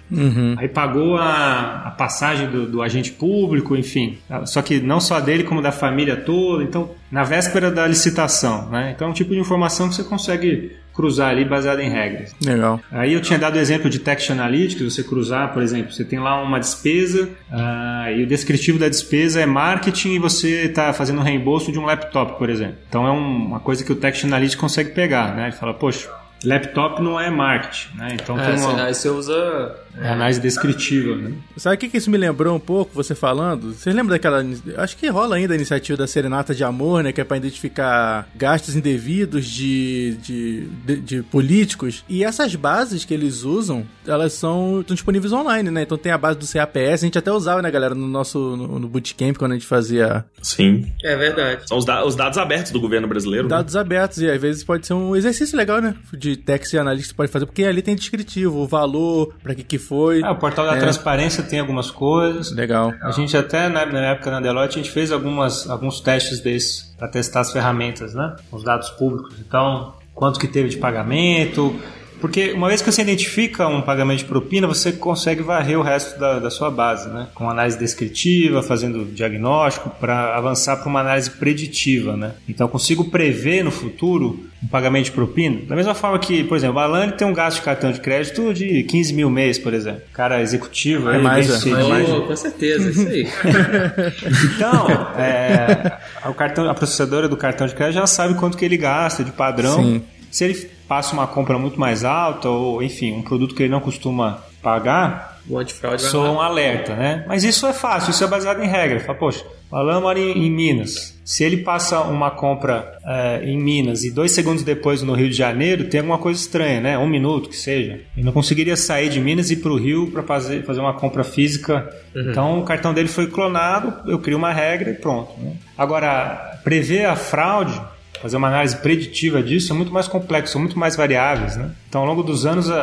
Aí pagou a, a passagem do, do agente público, enfim. Só que não só dele, como da família toda. Então, na véspera da licitação. Né? Então, é um tipo de informação que você consegue cruzar ali baseado em regras. Legal. Aí eu tinha dado o exemplo de Text Analytics, você cruzar, por exemplo, você tem lá uma despesa ah, e o descritivo da despesa é marketing e você está fazendo um reembolso de um laptop, por exemplo. Então é um- uma coisa que o Text Analytics consegue pegar, né? Ele fala, poxa, laptop não é marketing, né? Então É, tem uma aí você usa. É análise descritiva, né? Sabe o que, que isso me lembrou um pouco, você falando? Vocês lembram daquela. Acho que rola ainda a iniciativa da Serenata de Amor, né? Que é pra identificar gastos indevidos de, de, de, de políticos. E essas bases que eles usam, elas são estão disponíveis online, né? Então tem a base do CAPS, a gente até usava, né, galera, no nosso no, no bootcamp, quando a gente fazia Sim. É verdade. São os, da- os dados abertos do governo brasileiro. né? dados abertos. E às vezes pode ser um exercício legal, né? De text e analista que você pode fazer, porque ali tem descritivo, o valor, pra que que foi. Ah, o portal da É. transparência tem algumas coisas. Legal. A gente até na, na época na Deloitte a gente fez algumas, alguns testes desses para testar as ferramentas, né? Os dados públicos. Então, quanto que teve de pagamento. Porque uma vez que você identifica um pagamento de propina, você consegue varrer o resto da, da sua base, né? Com análise descritiva, fazendo diagnóstico, para avançar para uma análise preditiva, né? Então, eu consigo prever no futuro um pagamento de propina. Da mesma forma que, por exemplo, a Alane tem um gasto de cartão de crédito de 15 mil mês, por exemplo. Cara executivo, É aí, mais, bem é. mais. Com certeza, isso aí. Então, é, o cartão, a processadora do cartão de crédito já sabe quanto que ele gasta de padrão. Sim. Se ele passa uma compra muito mais alta ou, enfim, um produto que ele não costuma pagar, o antifraude soa um alerta, né? Mas isso é fácil, isso é baseado em regra. Fala, poxa, o Alan mora em, Minas. Se ele passa uma compra é, em Minas e dois segundos depois no Rio de Janeiro, tem alguma coisa estranha, né? Um minuto que seja. Ele não conseguiria sair de Minas e ir para o Rio para fazer, fazer uma compra física. Então o cartão dele foi clonado, eu crio uma regra e pronto. né? Agora, prever a fraude fazer uma análise preditiva disso é muito mais complexo, são muito mais variáveis, né? Então, ao longo dos anos, a-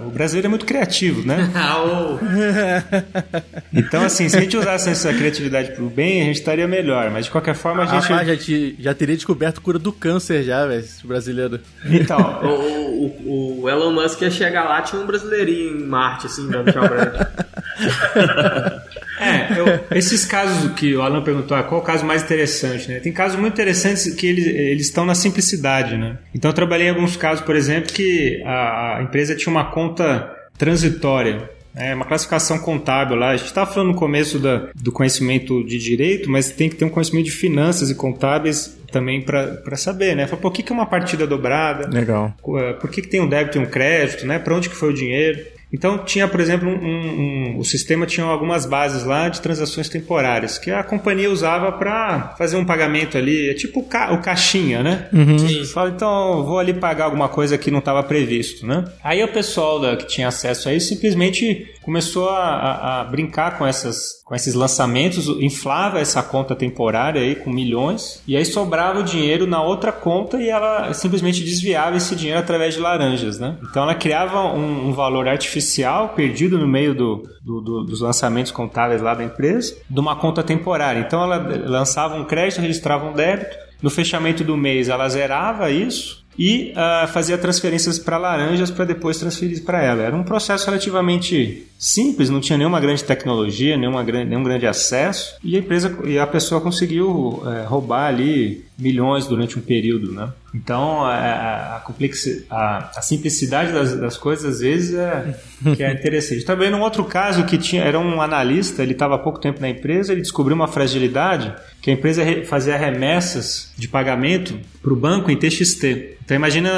a- o brasileiro é muito criativo, né? Ah. Então, assim, se a gente usasse essa criatividade pro bem, a gente estaria melhor. Mas, de qualquer forma, a gente... Rapaz, já, te- já teria descoberto cura do câncer já, velho, esse brasileiro. Então, O, o- o Elon Musk ia chegar lá, tinha um brasileirinho em Marte, assim, dando tchau pra ele. É, eu- esses casos que o Alan perguntou, ah, qual o caso mais interessante, né? Tem casos muito interessantes que eles, eles estão na simplicidade, né? Então, eu trabalhei em alguns casos, por exemplo, que a, a empresa tinha uma conta transitória. É uma classificação contábil lá. A gente estava falando no começo da, do conhecimento de direito, mas tem que ter um conhecimento de finanças e contábeis também para saber, né? Fala, por que, que é uma partida dobrada? Legal. Por que, que tem um débito e um crédito, né? Para onde que foi o dinheiro? Então tinha, por exemplo, um, um- um- o sistema tinha algumas bases lá de transações temporárias que a companhia usava para fazer um pagamento ali, é tipo o, ca- o caixinha, né? Você fala, então vou ali pagar alguma coisa que não estava previsto, né? Aí o pessoal da- que tinha acesso a isso simplesmente começou a, a- brincar com essas com esses lançamentos, inflava essa conta temporária aí com milhões e aí sobrava o dinheiro na outra conta e ela simplesmente desviava esse dinheiro através de laranjas, né? Então ela criava um, um valor artificial perdido no meio do, do- do- dos lançamentos contábeis lá da empresa, de uma conta temporária. Então ela lançava um crédito, registrava um débito, no fechamento do mês ela zerava isso e ah, fazia transferências para laranjas para depois transferir para ela. Era um processo relativamente simples, não tinha nenhuma grande tecnologia, nenhuma nenhum grande acesso e a empresa e a pessoa conseguiu eh, roubar ali milhões durante um período, né? Então a, a, a- a simplicidade das, das coisas às vezes é que é interessante. Também num outro caso que tinha era um analista, ele estava há pouco tempo na empresa, ele descobriu uma fragilidade que a empresa re- fazia remessas de pagamento para o banco em TXT. Então imagina,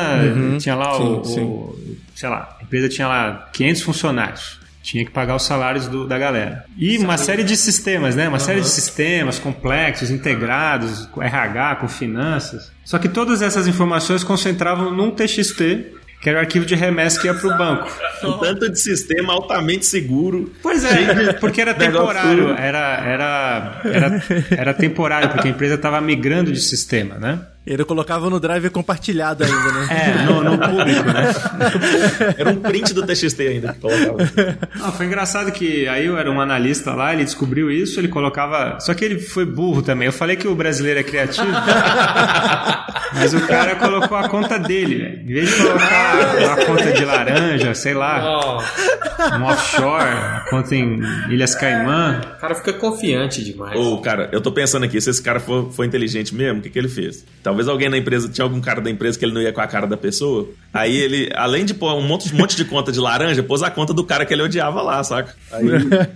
tinha lá o, sim, o- sei lá, a empresa tinha lá 500 funcionários. Tinha que pagar os salários do- da galera. E uma série de sistemas, né? Uma série de sistemas complexos, integrados, com RH, com finanças. Só que todas essas informações concentravam num TXT, que era o arquivo de remessa que ia para o banco. Um tanto de sistema altamente seguro. Pois é, porque era temporário, era, era, era, era temporário, porque a empresa estava migrando de sistema, né? Ele colocava no drive compartilhado ainda, né? É, no, no público, né? Era um print do TXT ainda que colocava. Não, foi engraçado que aí eu era um analista lá, ele descobriu isso, ele colocava. Só que ele foi burro também. Eu falei que o brasileiro é criativo. mas o cara colocou a conta dele, velho. Em vez de colocar uma conta de laranja, sei lá, Ó, um offshore, uma conta em Ilhas Caimã. o cara fica confiante demais. Ô, cara, eu tô pensando aqui, se esse cara for, for inteligente mesmo, o que, que ele fez? Talvez alguém na empresa, tinha algum cara da empresa que ele não ia com a cara da pessoa. Aí ele, além de pôr um monte, um monte de conta de laranja, pôs a conta do cara que ele odiava lá, saca? Aí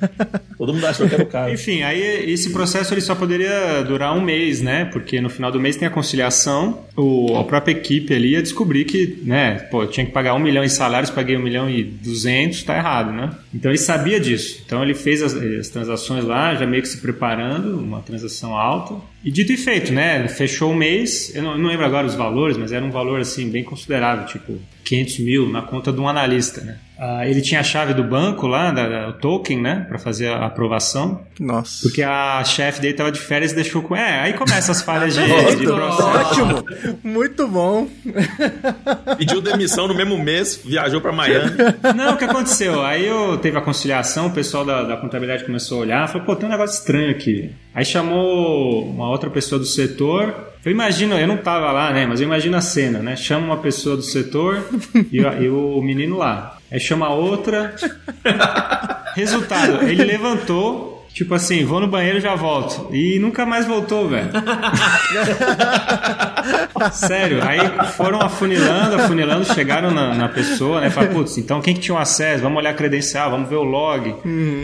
todo mundo achou que era o cara. Enfim, aí esse processo ele só poderia durar um mês, né? Porque no final do mês tem a conciliação, o, a própria equipe ali ia descobrir que, né, pô, eu tinha que pagar um milhão em salários, paguei um milhão e duzentos, tá errado, né? Então ele sabia disso. Então ele fez as, as transações lá, já meio que se preparando, uma transação alta. E dito e feito, né? Fechou o mês, eu não, não lembro agora os valores, mas era um valor assim bem considerável, tipo 500 mil na conta de um analista, né? Ah, ele tinha a chave do banco lá, da, da- o token, né? Para fazer a aprovação. Nossa. Porque a chefe dele tava de férias e deixou com. É, aí começam as falhas de, de processo. Ótimo! Muito bom. Pediu demissão no mesmo mês, viajou pra Miami. Não, o que aconteceu? Aí eu teve a conciliação, o pessoal da, da contabilidade começou a olhar, falou, pô, tem um negócio estranho aqui. Aí chamou uma outra pessoa do setor. Eu imagino, eu não tava lá, né? Mas eu imagino a cena, né? Chama uma pessoa do setor e, e o menino lá. Aí chama outra. Resultado, ele levantou, tipo assim, vou no banheiro e já volto. E nunca mais voltou, velho. Sério, aí foram afunilando, afunilando, chegaram na, na pessoa, né? Falaram, putz, então quem que tinha o acesso? Vamos olhar a credencial, vamos ver o log.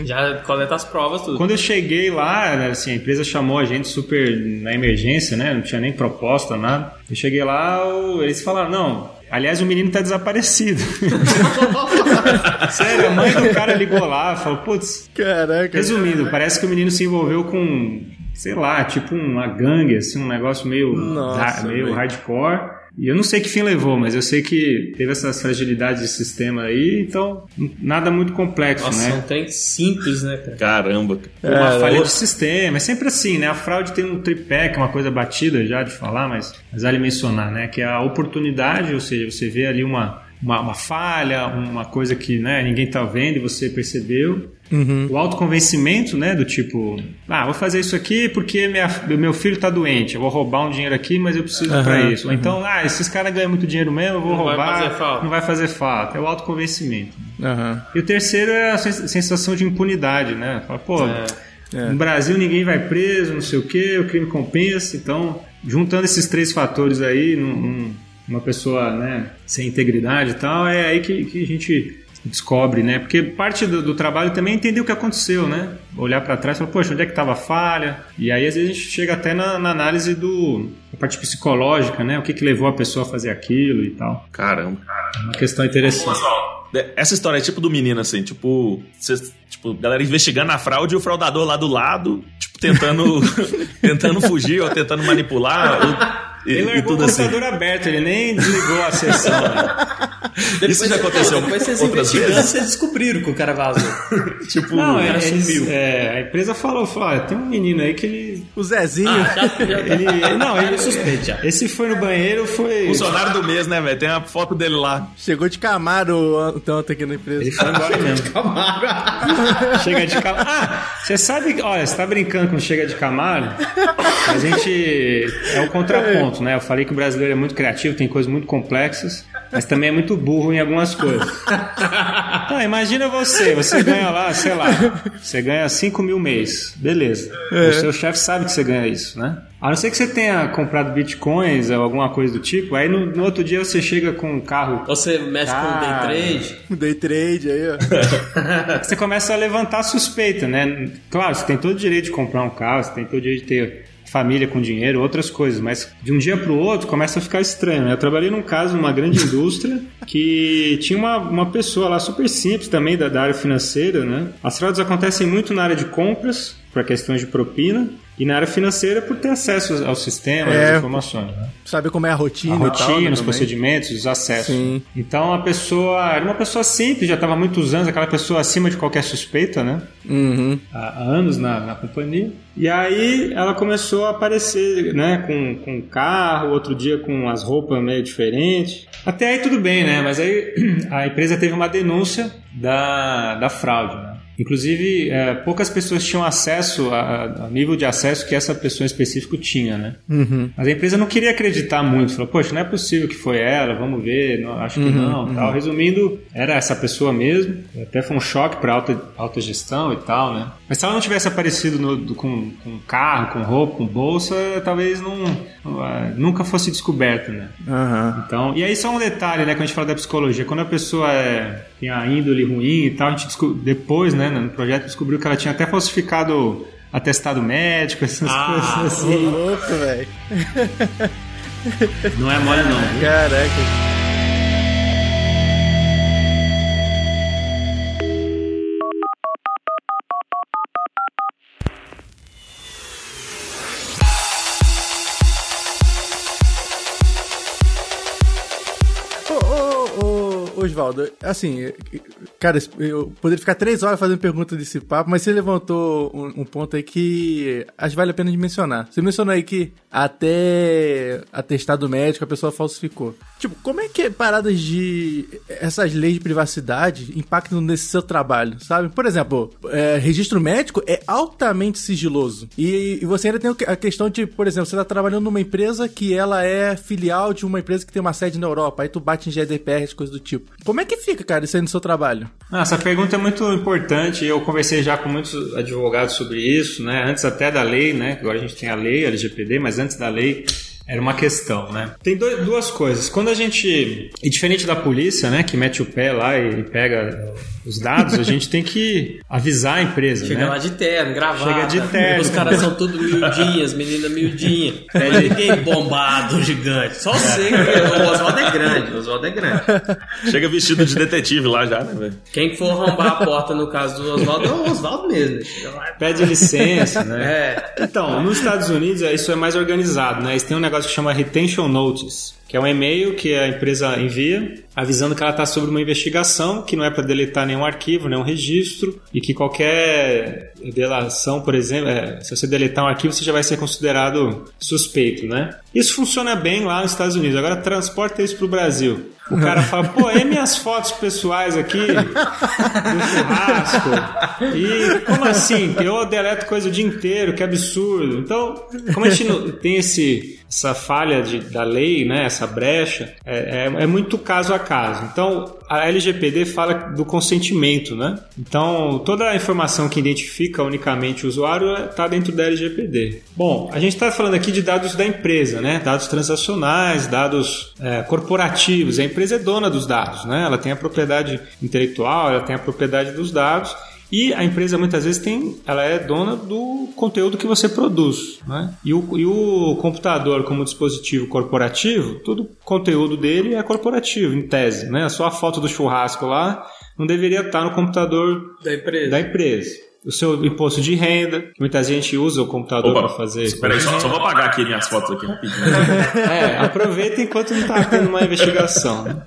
Já coleta as provas, tudo. Quando eu cheguei lá, né, assim, a empresa chamou a gente super na emergência, né? Não tinha nem proposta, nada. Eu cheguei lá, eles falaram, não, aliás, o menino tá desaparecido. Sério, a mãe do cara ligou lá, falou, putz, Caraca. resumindo, parece que o menino se envolveu com, sei lá, tipo uma gangue, assim, um negócio meio, Nossa, meio hardcore. E eu não sei que fim levou, mas eu sei que teve essas fragilidades de sistema aí, então nada muito complexo, Nossa, né? um trem simples, né, cara? Caramba. cara. uma É, falha eu- de sistema. É sempre assim, né? A fraude tem um tripé, que é uma coisa batida já de falar, mas, mas vale mencionar, né? Que é a oportunidade, ou seja, você vê ali uma, uma, uma falha, uma coisa que né, ninguém tá vendo e você percebeu. O autoconvencimento, né? Do tipo, ah, vou fazer isso aqui porque minha, meu filho tá doente, eu vou roubar um dinheiro aqui, mas eu preciso Aham, pra isso. Ou então, ah, esses caras ganham muito dinheiro mesmo, eu vou Não vai roubar, fazer falta. não vai fazer falta. É o autoconvencimento. Aham. E o terceiro é a sens- sensação de impunidade, né? Fala, pô, É. no Brasil ninguém vai preso, não sei o quê, o crime compensa. Então, juntando esses três fatores aí, num, num- uma pessoa né, sem integridade e tal, é aí que, que a gente descobre, né? Porque parte do, do trabalho também é entender o que aconteceu, né? Olhar para trás e falar, poxa, onde é que estava a falha? E aí, às vezes, a gente chega até na, na análise do, da parte psicológica, né? O que, que levou a pessoa a fazer aquilo e tal. Caramba. É uma questão interessante. Essa história é tipo do menino, assim, tipo, cês- tipo, galera investigando a fraude e o fraudador lá do lado, tipo, tentando, tentando fugir ou tentando manipular. ou- e, Ele largou tudo o assim. computador aberto, ele nem desligou a sessão. né? Isso já aconteceu Depois vocês outras investigando, vezes? vocês descobriram que o cara vazou. Tipo, Não, o é, cara eles- sumiu. é, a empresa falou, falou, olha, tem um menino aí que ele... O Zezinho. Ah, já, já, ele não, ele suspeito já. Esse foi no banheiro, foi... funcionário do mês, né, velho? Tem a foto dele lá. Chegou de Camaro tanto aqui na empresa. Ele foi embora mesmo. Chega de Camaro. Ah, você sabe, olha, você tá brincando com Chega de Camaro? A gente. É o contraponto, né? Eu falei que o brasileiro é muito criativo, tem coisas muito complexas, mas também é muito burro em algumas coisas. Ah, imagina você, você ganha lá, sei lá, você ganha 5 mil mês, beleza. O seu chefe sabe que você ganha isso, né? A não ser que você tenha comprado bitcoins ou alguma coisa do tipo, aí no, no outro dia você chega com um carro Você mexe com o day trade. Day trade aí, ó. você começa a levantar a suspeita, né? Claro, você tem todo o direito de comprar um carro, você tem todo o direito de ter família com dinheiro, outras coisas, mas de um dia para o outro começa a ficar estranho. né? Eu trabalhei num caso numa grande indústria que tinha uma, uma pessoa lá super simples também da, da área financeira, né? As fraudes acontecem muito na área de compras por questões de propina, e na área financeira por ter acesso ao sistema, É. às informações. Né? Sabe como é a rotina A e tal, rotina, né, os também. procedimentos, os acessos. Sim. Então a pessoa era uma pessoa simples, já estava há muitos anos, aquela pessoa acima de qualquer suspeita, né? Uhum. há há anos na, na companhia. E aí ela começou a aparecer, né, com, com carro, outro dia com as roupas meio diferentes. Até aí tudo bem, né? Mas aí a empresa teve uma denúncia da, da fraude, né? Inclusive, é, poucas pessoas tinham acesso ao nível de acesso que essa pessoa em específico tinha, né? Uhum. Mas a empresa não queria acreditar muito. Falou, poxa, não é possível que foi ela, vamos ver, não, acho que não. Tal. Resumindo, era essa pessoa mesmo. Até foi um choque para alta, alta gestão e tal, né? Mas se ela não tivesse aparecido no- do- com, com carro, com roupa, com bolsa, talvez não, ah, nunca fosse descoberta, né? Aham. Então, e aí só um detalhe, né, quando a gente fala da psicologia, quando a pessoa é, tem a índole ruim e tal, a gente depois, né, no projeto descobriu que ela tinha até falsificado atestado médico, essas Ah, coisas assim. louco, velho. Não é mole não. viu? Caraca. Ô, Osvaldo, assim, cara, eu poderia ficar três horas fazendo pergunta desse papo, mas você levantou um, um ponto aí que acho que vale a pena de mencionar. Você mencionou aí que até atestado médico a pessoa falsificou. Tipo, como é que paradas de. essas leis de privacidade impactam nesse seu trabalho, sabe? Por exemplo, é, registro médico é altamente sigiloso. E, e você ainda tem a questão de, por exemplo, você tá trabalhando numa empresa que ela é filial de uma empresa que tem uma sede na Europa, aí tu bate em GDPR, coisas do tipo. Como é que fica, cara, isso aí no seu trabalho? Ah, essa pergunta é muito importante. Eu conversei já com muitos advogados sobre isso, né? Antes até da lei, né? Agora a gente tem a lei, a LGPD, mas antes da lei era uma questão, né? Tem dois- duas coisas. Quando a gente, e diferente da polícia, né, que mete o pé lá e pega os dados, a gente tem que avisar a empresa, Chega né? lá de terno, gravata. Chega de terno. Os caras são tudo miudinhas, menina miudinha. É ninguém bombado, gigante. Só você, que o Oswaldo é grande. O Oswaldo é grande. Chega vestido de detetive lá já, né, velho? Quem for arrombar a porta no caso do Oswaldo é o Oswaldo mesmo. Chega lá Pede licença, né? É. Então, nos Estados Unidos é- isso é mais organizado, né? Eles têm um negócio que chama Retention Notice, que é um e-mail que a empresa envia avisando que ela está sobre uma investigação, que não é para deletar nenhum arquivo, nenhum registro, e que qualquer delação, por exemplo, é, se você deletar um arquivo, você já vai ser considerado suspeito, né? Isso funciona bem lá nos Estados Unidos. Agora transporta isso para o Brasil. O cara fala, pô, é minhas fotos pessoais aqui do churrasco. E como assim? Que eu deleto coisa o dia inteiro, que absurdo. Então, como a gente tem esse, essa falha de, da lei, né, essa brecha, é, é, é muito caso a caso. Então, a LGPD fala do consentimento, né? Então, toda a informação que identifica unicamente o usuário está dentro da LGPD. Bom, a gente está falando aqui de dados da empresa, né? Dados transacionais, dados é, corporativos. A empresa é dona dos dados, né? Ela tem a propriedade intelectual, ela tem a propriedade dos dados. E a empresa muitas vezes tem, ela é dona do conteúdo que você produz, né? E o, e o computador como dispositivo corporativo, todo o conteúdo dele é corporativo, em tese, né? Só a foto do churrasco lá não deveria estar no computador Da empresa. da empresa. O seu imposto de renda, que muita gente usa o computador para fazer. Espera aí, só, só vou apagar aqui minhas fotos aqui rapidinho. É, aproveita enquanto não está tendo uma investigação.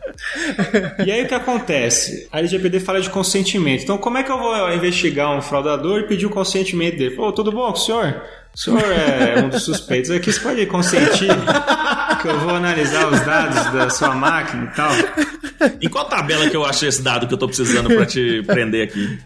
E aí o que acontece? A LGPD fala de consentimento. Então, como é que eu vou investigar um fraudador e pedir o consentimento dele? Pô, tudo bom com o senhor? O senhor é um dos suspeitos aqui, você pode consentir que eu vou analisar os dados da sua máquina e tal? Em qual tabela que eu achei esse dado que eu tô precisando pra te prender aqui?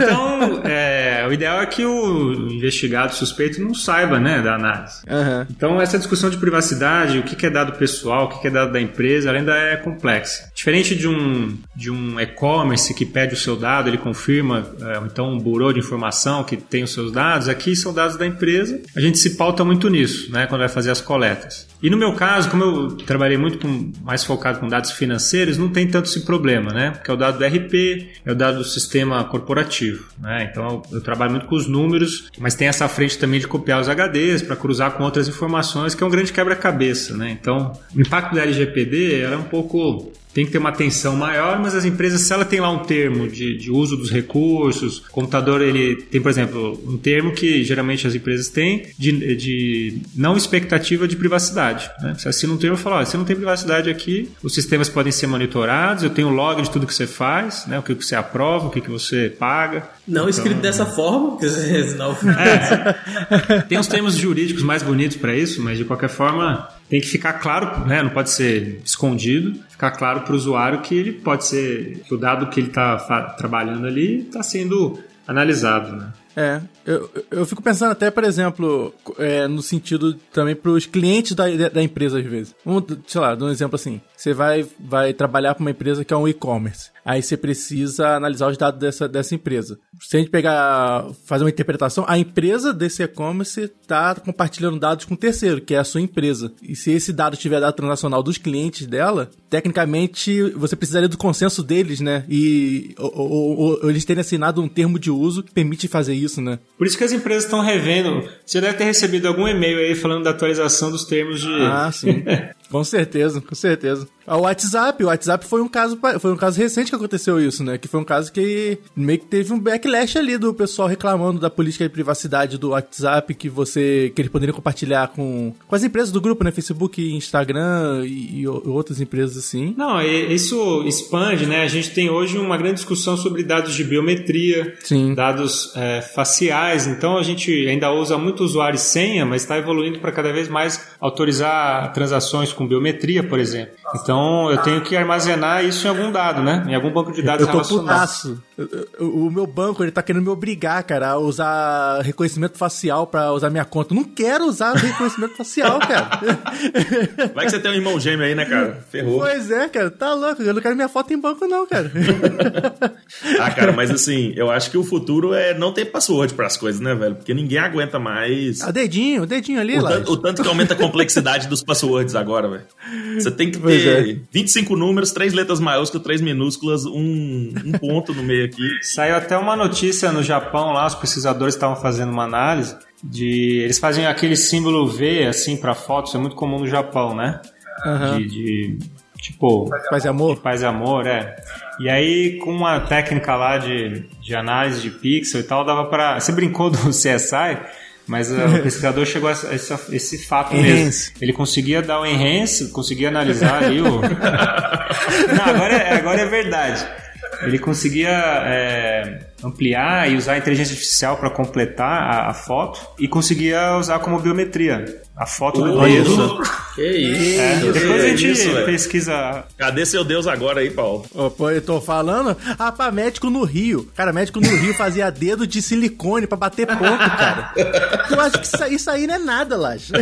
Então, é, o ideal é que o investigado suspeito não saiba né, da análise. Aham. Então, essa discussão de privacidade, o que é dado pessoal, o que é dado da empresa, ela ainda é complexa. Diferente de um, de um e-commerce que pede o seu dado, ele confirma, é, então um bureau de informação que tem os seus dados, aqui são dados da empresa. A gente se pauta muito nisso, né, quando vai fazer as coletas. E no meu caso, como eu trabalhei muito com, mais focado com dados financeiros, não tem tanto esse problema, né? Porque é o dado do RP, é o dado do sistema corporativo, né? Então eu, eu trabalho muito com os números, mas tem essa frente também de copiar os HDs para cruzar com outras informações, que é um grande quebra-cabeça, né? Então, o impacto da LGPD ela é um pouco tem que ter uma atenção maior, mas as empresas, se ela tem lá um termo de, de uso dos recursos, o computador ele tem, por exemplo, um termo que geralmente as empresas têm de, de não expectativa de privacidade. Né? Você assina um termo e fala, você não tem privacidade aqui, os sistemas podem ser monitorados, eu tenho log de tudo que você faz, né? o que você aprova, o que você paga. Não então, escrito dessa forma, porque senão... É, tem uns termos jurídicos mais bonitos para isso, mas de qualquer forma tem que ficar claro, né? não pode ser escondido, ficar claro para o usuário que ele pode ser, que o dado que ele está trabalhando ali está sendo analisado. Né? É, eu, eu fico pensando até, por exemplo, é, no sentido também para os clientes da, da empresa, às vezes. Vamos, sei lá, dar um exemplo assim. Você vai, vai trabalhar para uma empresa que é um e-commerce. Aí você precisa analisar os dados dessa, dessa empresa. Se a gente pegar, fazer uma interpretação, a empresa desse e-commerce está compartilhando dados com o terceiro, que é a sua empresa. E se esse dado tiver dado transacional dos clientes dela, tecnicamente você precisaria do consenso deles, né? E ou, ou, ou eles terem assinado um termo de uso que permite fazer isso, né? Por isso que as empresas estão revendo. Você deve ter recebido algum e-mail aí falando da atualização dos termos de. Ah, sim. com certeza, com certeza. O WhatsApp, o WhatsApp foi um caso, foi um caso recente que aconteceu isso, né? Que foi um caso que meio que teve um backlash ali do pessoal reclamando da política de privacidade do WhatsApp que você que eles poderiam compartilhar com, com as empresas do grupo, né? Facebook, Instagram e, e outras empresas assim. Não, isso expande, né? A gente tem hoje uma grande discussão sobre dados de biometria, Sim. dados é, faciais. Então a gente ainda usa muito usuário e senha, mas está evoluindo para cada vez mais autorizar transações com biometria, por exemplo. Então eu tenho que armazenar isso em algum dado, né? Em algum banco de dados eu tô putaço. O meu banco, ele tá querendo me obrigar, cara, a usar reconhecimento facial pra usar minha conta. Não quero usar reconhecimento facial, cara. Vai que você tem um irmão gêmeo aí, né, cara? Ferrou. Pois é, cara. Tá louco. Eu não quero minha foto em banco, não, cara. ah, cara, mas assim, eu acho que o futuro é não ter password pras coisas, né, velho? Porque ninguém aguenta mais. A dedinho, o dedinho ali, lá. o tanto que aumenta a complexidade dos passwords agora, velho. Você tem que ter é. 25 números, três letras maiúsculas, três minúsculas, um, um ponto no meio aqui. Saiu até uma notícia no Japão lá, os pesquisadores estavam fazendo uma análise de. Eles fazem aquele símbolo V assim para fotos, é muito comum no Japão, né? Uhum. De, de, tipo. Paz e amor? Paz e amor, é. E aí, com uma técnica lá de, de análise de pixel e tal, dava para. Você brincou do CSI? Mas o pesquisador chegou a esse, esse fato mesmo. Ele conseguia dar o enhance, conseguia analisar ali o. Não, agora é, agora é verdade. Ele conseguia é, ampliar e usar a inteligência artificial para completar a, a, foto e conseguia usar como biometria a foto uh, do isso. Que isso. É, depois a gente isso, pesquisa. Cadê seu Deus agora aí, Paulo? Oh, pô, eu tô falando. Ah, pra médico no Rio. Cara, médico no Rio fazia dedo de silicone para bater ponto, cara. Eu acho que isso, isso aí não é nada, Laje.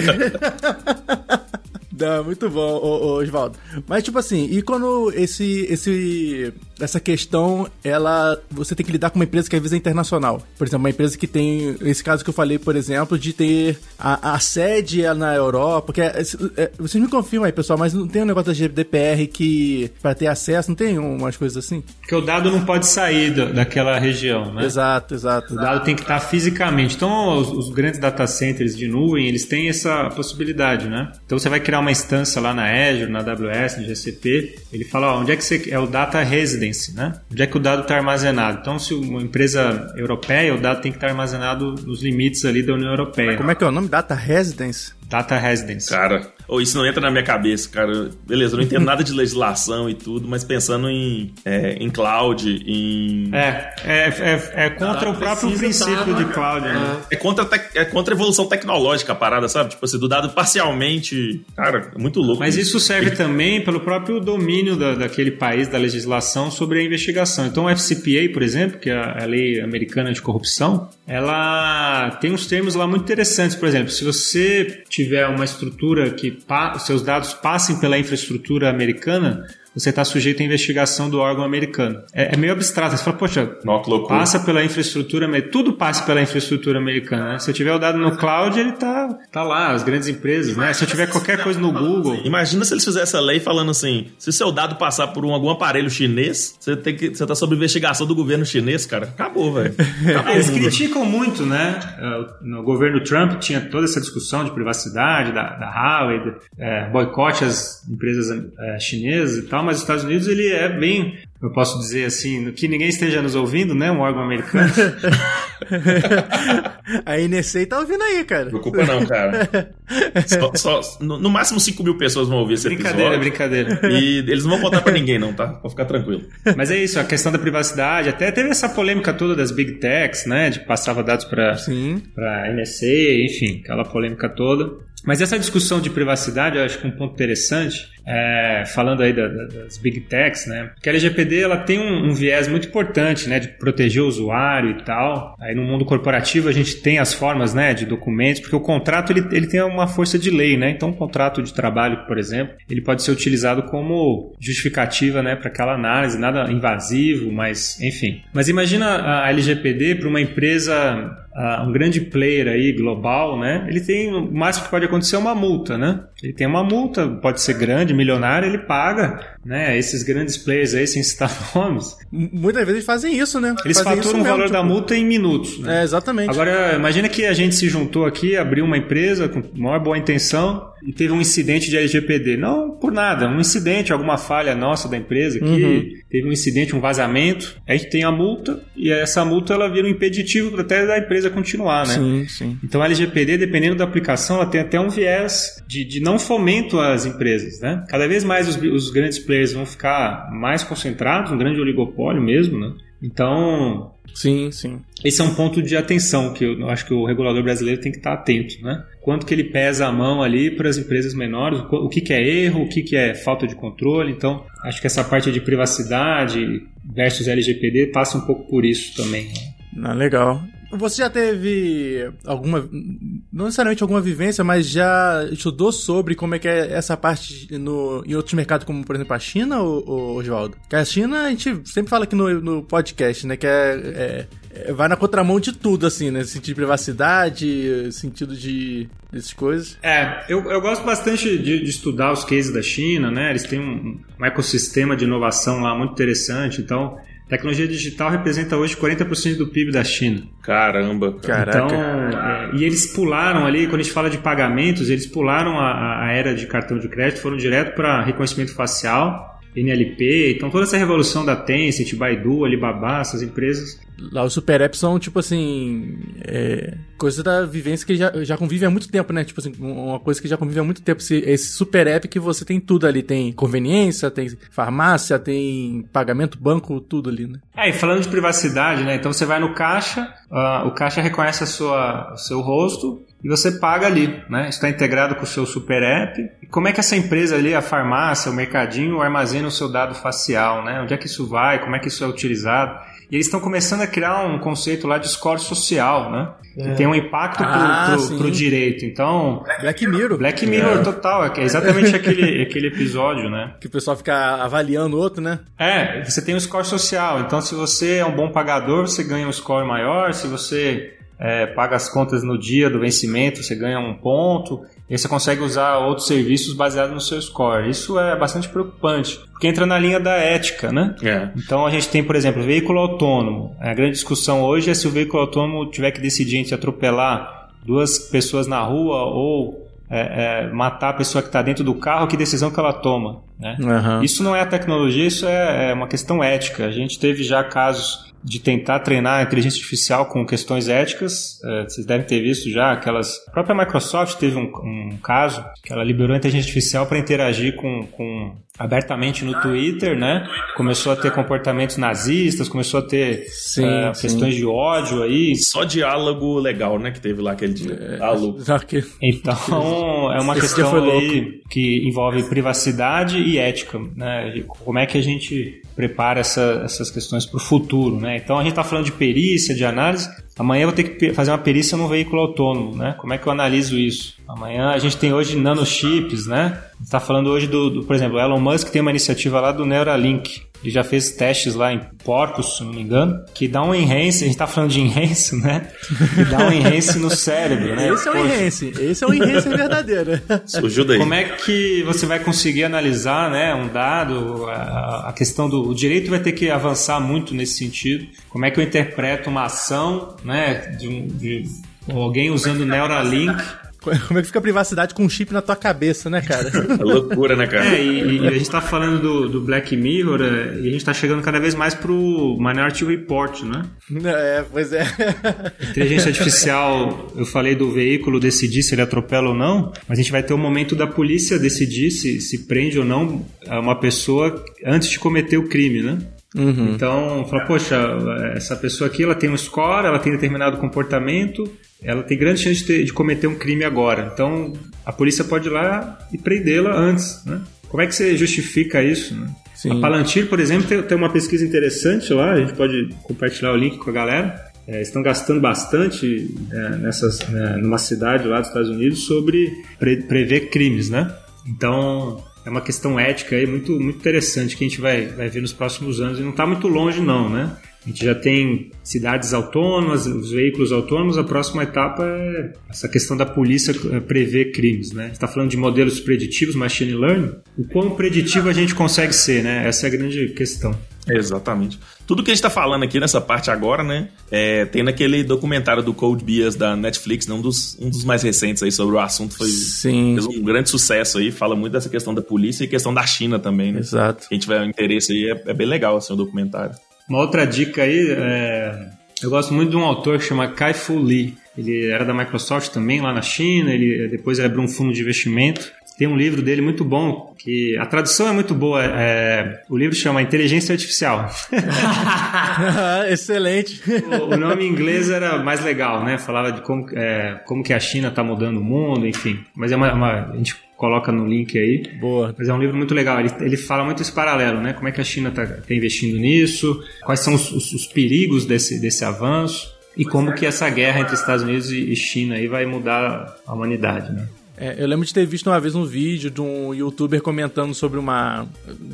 Não, muito bom, Oswaldo. Mas, tipo assim, e quando esse, esse, essa questão, ela, você tem que lidar com uma empresa que às vezes é internacional. Por exemplo, uma empresa que tem, esse caso que eu falei, por exemplo, de ter a, a sede na Europa, porque é, é, vocês me confirmam aí, pessoal, mas não tem um negócio da GDPR que, para ter acesso, não tem umas coisas assim? Porque o dado não pode sair do, daquela região, né? Exato, exato. O dado tem que estar fisicamente. Então, os, os grandes data centers de nuvem, eles têm essa possibilidade, né? Então, você vai criar uma instância lá na Azure, na AWS, no GCP, ele fala ó, onde é que você é o data residence, né? Onde é que o dado está armazenado? Então, se uma empresa europeia, o dado tem que estar armazenado nos limites ali da União Europeia. Como é que é o nome? Data residence? Data residence. Cara, ou isso não entra na minha cabeça, cara. Beleza, eu não entendo nada de legislação e tudo, mas pensando em, é, em cloud, em. É, é, é, é contra o próprio princípio de cloud, né? É contra, é contra a evolução tecnológica a parada, sabe? Tipo assim, do dado parcialmente. Cara, é muito louco. Mas isso serve também pelo próprio domínio da, daquele país, da legislação sobre a investigação. Então, o FCPA, por exemplo, que é a lei americana de corrupção, ela tem uns termos lá muito interessantes. Por exemplo, se você tiver uma estrutura que seus dados passem pela infraestrutura americana, você está sujeito à investigação do órgão americano. É, é meio abstrato. Você fala, poxa, passa pela infraestrutura, tudo passa pela infraestrutura americana. Né? Se eu tiver o dado no cloud, ele tá, tá lá, as grandes empresas. Né? Se eu tiver qualquer coisa no Google. Imagina se eles fizessem essa lei falando assim: se o seu dado passar por um, algum aparelho chinês, você tem que. Você tá sob investigação do governo chinês, cara. Acabou, velho. Eles criticam muito, né? É, no governo Trump tinha toda essa discussão de privacidade da, da Huawei, é, boicote às empresas é, chinesas e tal mas os Estados Unidos ele é bem, eu posso dizer assim, que ninguém esteja nos ouvindo, né? Um órgão americano. a NSA tá ouvindo aí, cara. Não preocupa não, cara. Só, só, no, no, máximo 5 mil pessoas vão ouvir esse brincadeira, episódio. Brincadeira, brincadeira. E eles não vão contar pra ninguém, não, tá? Pode ficar tranquilo. Mas é isso, a questão da privacidade. Até teve essa polêmica toda das Big Techs, né? De passava dados pra, Sim. pra NSA, enfim, aquela polêmica toda. Mas essa discussão de privacidade, eu acho que é um ponto interessante, é, falando aí da, da, das big techs, né? Porque a LGPD ela tem um, um, viés muito importante, né, de proteger o usuário e tal. Aí no mundo corporativo a gente tem as formas, né, de documentos, porque o contrato ele, ele tem uma força de lei, né? Então um contrato de trabalho, por exemplo, ele pode ser utilizado como justificativa, né, para aquela análise, nada invasivo, mas enfim. Mas imagina a LGPD para uma empresa um grande player aí global, né? Ele tem o máximo que pode acontecer é uma multa, né? Ele tem uma multa, pode ser grande, milionária, ele paga, né? Esses grandes players aí, sem citar nomes. Muitas vezes eles fazem isso, né? Eles fazem faturam o valor tipo... da multa em minutos. Né? É, exatamente. Agora, imagina que a gente se juntou aqui, abriu uma empresa com maior boa intenção e teve um incidente de LGPD. Não por nada, um incidente, alguma falha nossa da empresa que uhum. teve um incidente, um vazamento. A gente tem a multa e essa multa ela vira um impeditivo até da empresa continuar, né? Sim, sim. Então a LGPD, dependendo da aplicação, ela tem até um viés de, de não fomento às empresas, né? Cada vez mais os, os grandes players vão ficar mais concentrados, um grande oligopólio mesmo, né? Então, Sim, sim. Esse é um ponto de atenção que eu acho que o regulador brasileiro tem que estar atento, né? Quanto que ele pesa a mão ali para as empresas menores, o que, que é erro, o que, que é falta de controle. Então, acho que essa parte de privacidade versus LGPD passa um pouco por isso também. Né? Ah, legal. Você já teve alguma, não necessariamente alguma vivência, mas já estudou sobre como é que é essa parte no, em outros mercados, como por exemplo a China, Oswaldo? Que a China, a gente sempre fala aqui no, no podcast, né, que é, é, é, vai na contramão de tudo, assim, né, sentido de privacidade, sentido de dessas coisas. É, eu, eu gosto bastante de, de estudar os cases da China, né, eles têm um, um ecossistema de inovação lá muito interessante, então Tecnologia digital representa hoje 40% do PIB da China. Caramba. Caraca. Então, é, e eles pularam ali, quando a gente fala de pagamentos, eles pularam a, a era de cartão de crédito, foram direto para reconhecimento facial NLP, então toda essa revolução da Tencent, Baidu, Alibaba, essas empresas. Lá os super apps são, tipo assim, é, coisa da vivência que já, já convive há muito tempo, né? Tipo assim, uma coisa que já convive há muito tempo. Esse, esse super app que você tem tudo ali. Tem conveniência, tem farmácia, tem pagamento, banco, tudo ali, né? É, e falando de privacidade, né? Então você vai no caixa, uh, o caixa reconhece a sua, o seu rosto, e você paga ali, né? Está integrado com o seu super app. E como é que essa empresa ali, a farmácia, o mercadinho, armazena o seu dado facial, né? Onde é que isso vai? Como é que isso é utilizado? E eles estão começando a criar um conceito lá de score social, né? É. Que tem um impacto ah, pro, pro, pro, direito. Então. Black Mirror. Black Mirror, é. total. É exatamente aquele, aquele episódio, né? Que o pessoal fica avaliando o outro, né? É, você tem um score social. Então, se você é um bom pagador, você ganha um score maior. Se você é, paga as contas no dia do vencimento, você ganha um ponto, e você consegue usar outros serviços baseados no seu score. Isso é bastante preocupante, porque entra na linha da ética, né? É. Então a gente tem, por exemplo, veículo autônomo. A grande discussão hoje é se o veículo autônomo tiver que decidir entre atropelar duas pessoas na rua ou é, é, matar a pessoa que está dentro do carro, que decisão que ela toma. Né? Uhum. Isso não é a tecnologia, isso é, é uma questão ética. A gente teve já casos de tentar treinar a inteligência artificial com questões éticas. É, vocês devem ter visto já aquelas. A própria Microsoft teve um, um caso que ela liberou a inteligência artificial para interagir com, com abertamente no Twitter, né? Começou a ter comportamentos nazistas, começou a ter sim, uh, questões de ódio aí. Só diálogo legal, né? Que teve lá aquele dia. É, então é uma questão aí que envolve privacidade e ética, né? Como é que a gente prepara essa, essas questões para o futuro, né? Então a gente está falando de perícia, de análise. Amanhã eu vou ter que fazer uma perícia num veículo autônomo, né? Como é que eu analiso isso? Amanhã a gente tem hoje nanochips, né? Está falando hoje do, do, por exemplo, Elon Musk tem uma iniciativa lá do Neuralink. Ele já fez testes lá em porcos, se não me engano, que dá um enhance, a gente tá falando de enhance, né? Que dá um enhance no cérebro, né? Esse é o enhance, esse é o enhance verdadeiro. Surgiu daí. Como é que você vai conseguir analisar, né, um dado, a, a questão do o direito vai ter que avançar muito nesse sentido. Como é que eu interpreto uma ação, né, de, de alguém usando Neuralink Como é que fica a privacidade com um chip na tua cabeça, né, cara? É loucura, né, cara? É, e, e a gente tá falando do, do Black Mirror é, e a gente tá chegando cada vez mais pro Minority Report, né? É, pois é. Inteligência artificial, eu falei do veículo decidir se ele atropela ou não, mas a gente vai ter o momento da polícia decidir se, se prende ou não uma pessoa antes de cometer o crime, né? Uhum. Então, fala, poxa, essa pessoa aqui ela tem um score, ela tem determinado comportamento, ela tem grande chance de, ter, de cometer um crime agora. Então, a polícia pode ir lá e prendê-la antes, né? Como é que você justifica isso, né? A Palantir, por exemplo, tem, tem, uma pesquisa interessante lá, a gente pode compartilhar o link com a galera. É, estão gastando bastante é, nessas, né, numa cidade lá dos Estados Unidos sobre pre prever crimes, né? Então, é uma questão ética aí muito, muito interessante que a gente vai, vai ver nos próximos anos e não está muito longe não, né? A gente já tem cidades autônomas, os veículos autônomos. A próxima etapa é essa questão da polícia eh, prever crimes. Né? está falando de modelos preditivos, machine learning. O quão preditivo a gente consegue ser, né? Essa é a grande questão. Exatamente. Tudo que a gente está falando aqui nessa parte agora, né? É, tem naquele documentário do Code Bias da Netflix, né, um, dos, um dos mais recentes aí sobre o assunto. Foi, Sim. Fez um grande sucesso aí, fala muito dessa questão da polícia e questão da China também, né? Exato. Quem tiver interesse aí, é, é bem legal assim, o documentário. Uma outra dica aí, é... eu gosto muito de um autor que chama Kai-Fu Lee. Ele era da Microsoft também, lá na China, ele depois ele abriu um fundo de investimento. Tem um livro dele muito bom, que a tradução é muito boa. É, o livro chama Inteligência Artificial. Excelente. O, o, nome em inglês era mais legal, né? Falava de como, é, como que a China está mudando o mundo, enfim. Mas é uma, uma, a gente coloca no link aí. Boa. Mas é um livro muito legal. Ele, ele fala muito esse paralelo, né? Como é que a China está tá investindo nisso, quais são os, os, os perigos desse, desse avanço e como que essa guerra entre Estados Unidos e China aí vai mudar a humanidade, né? É, eu lembro de ter visto uma vez um vídeo de um youtuber comentando sobre uma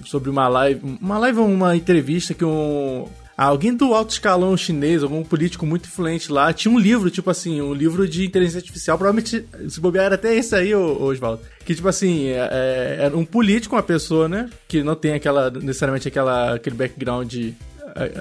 sobre uma live, uma live uma entrevista que um alguém do alto escalão chinês, algum político muito influente lá, tinha um livro, tipo assim, um livro de inteligência artificial, provavelmente, se bobear, era até esse aí, Oswaldo. Que, tipo assim, é, é, era um político, uma pessoa, né? Que não tem aquela, necessariamente aquela, aquele background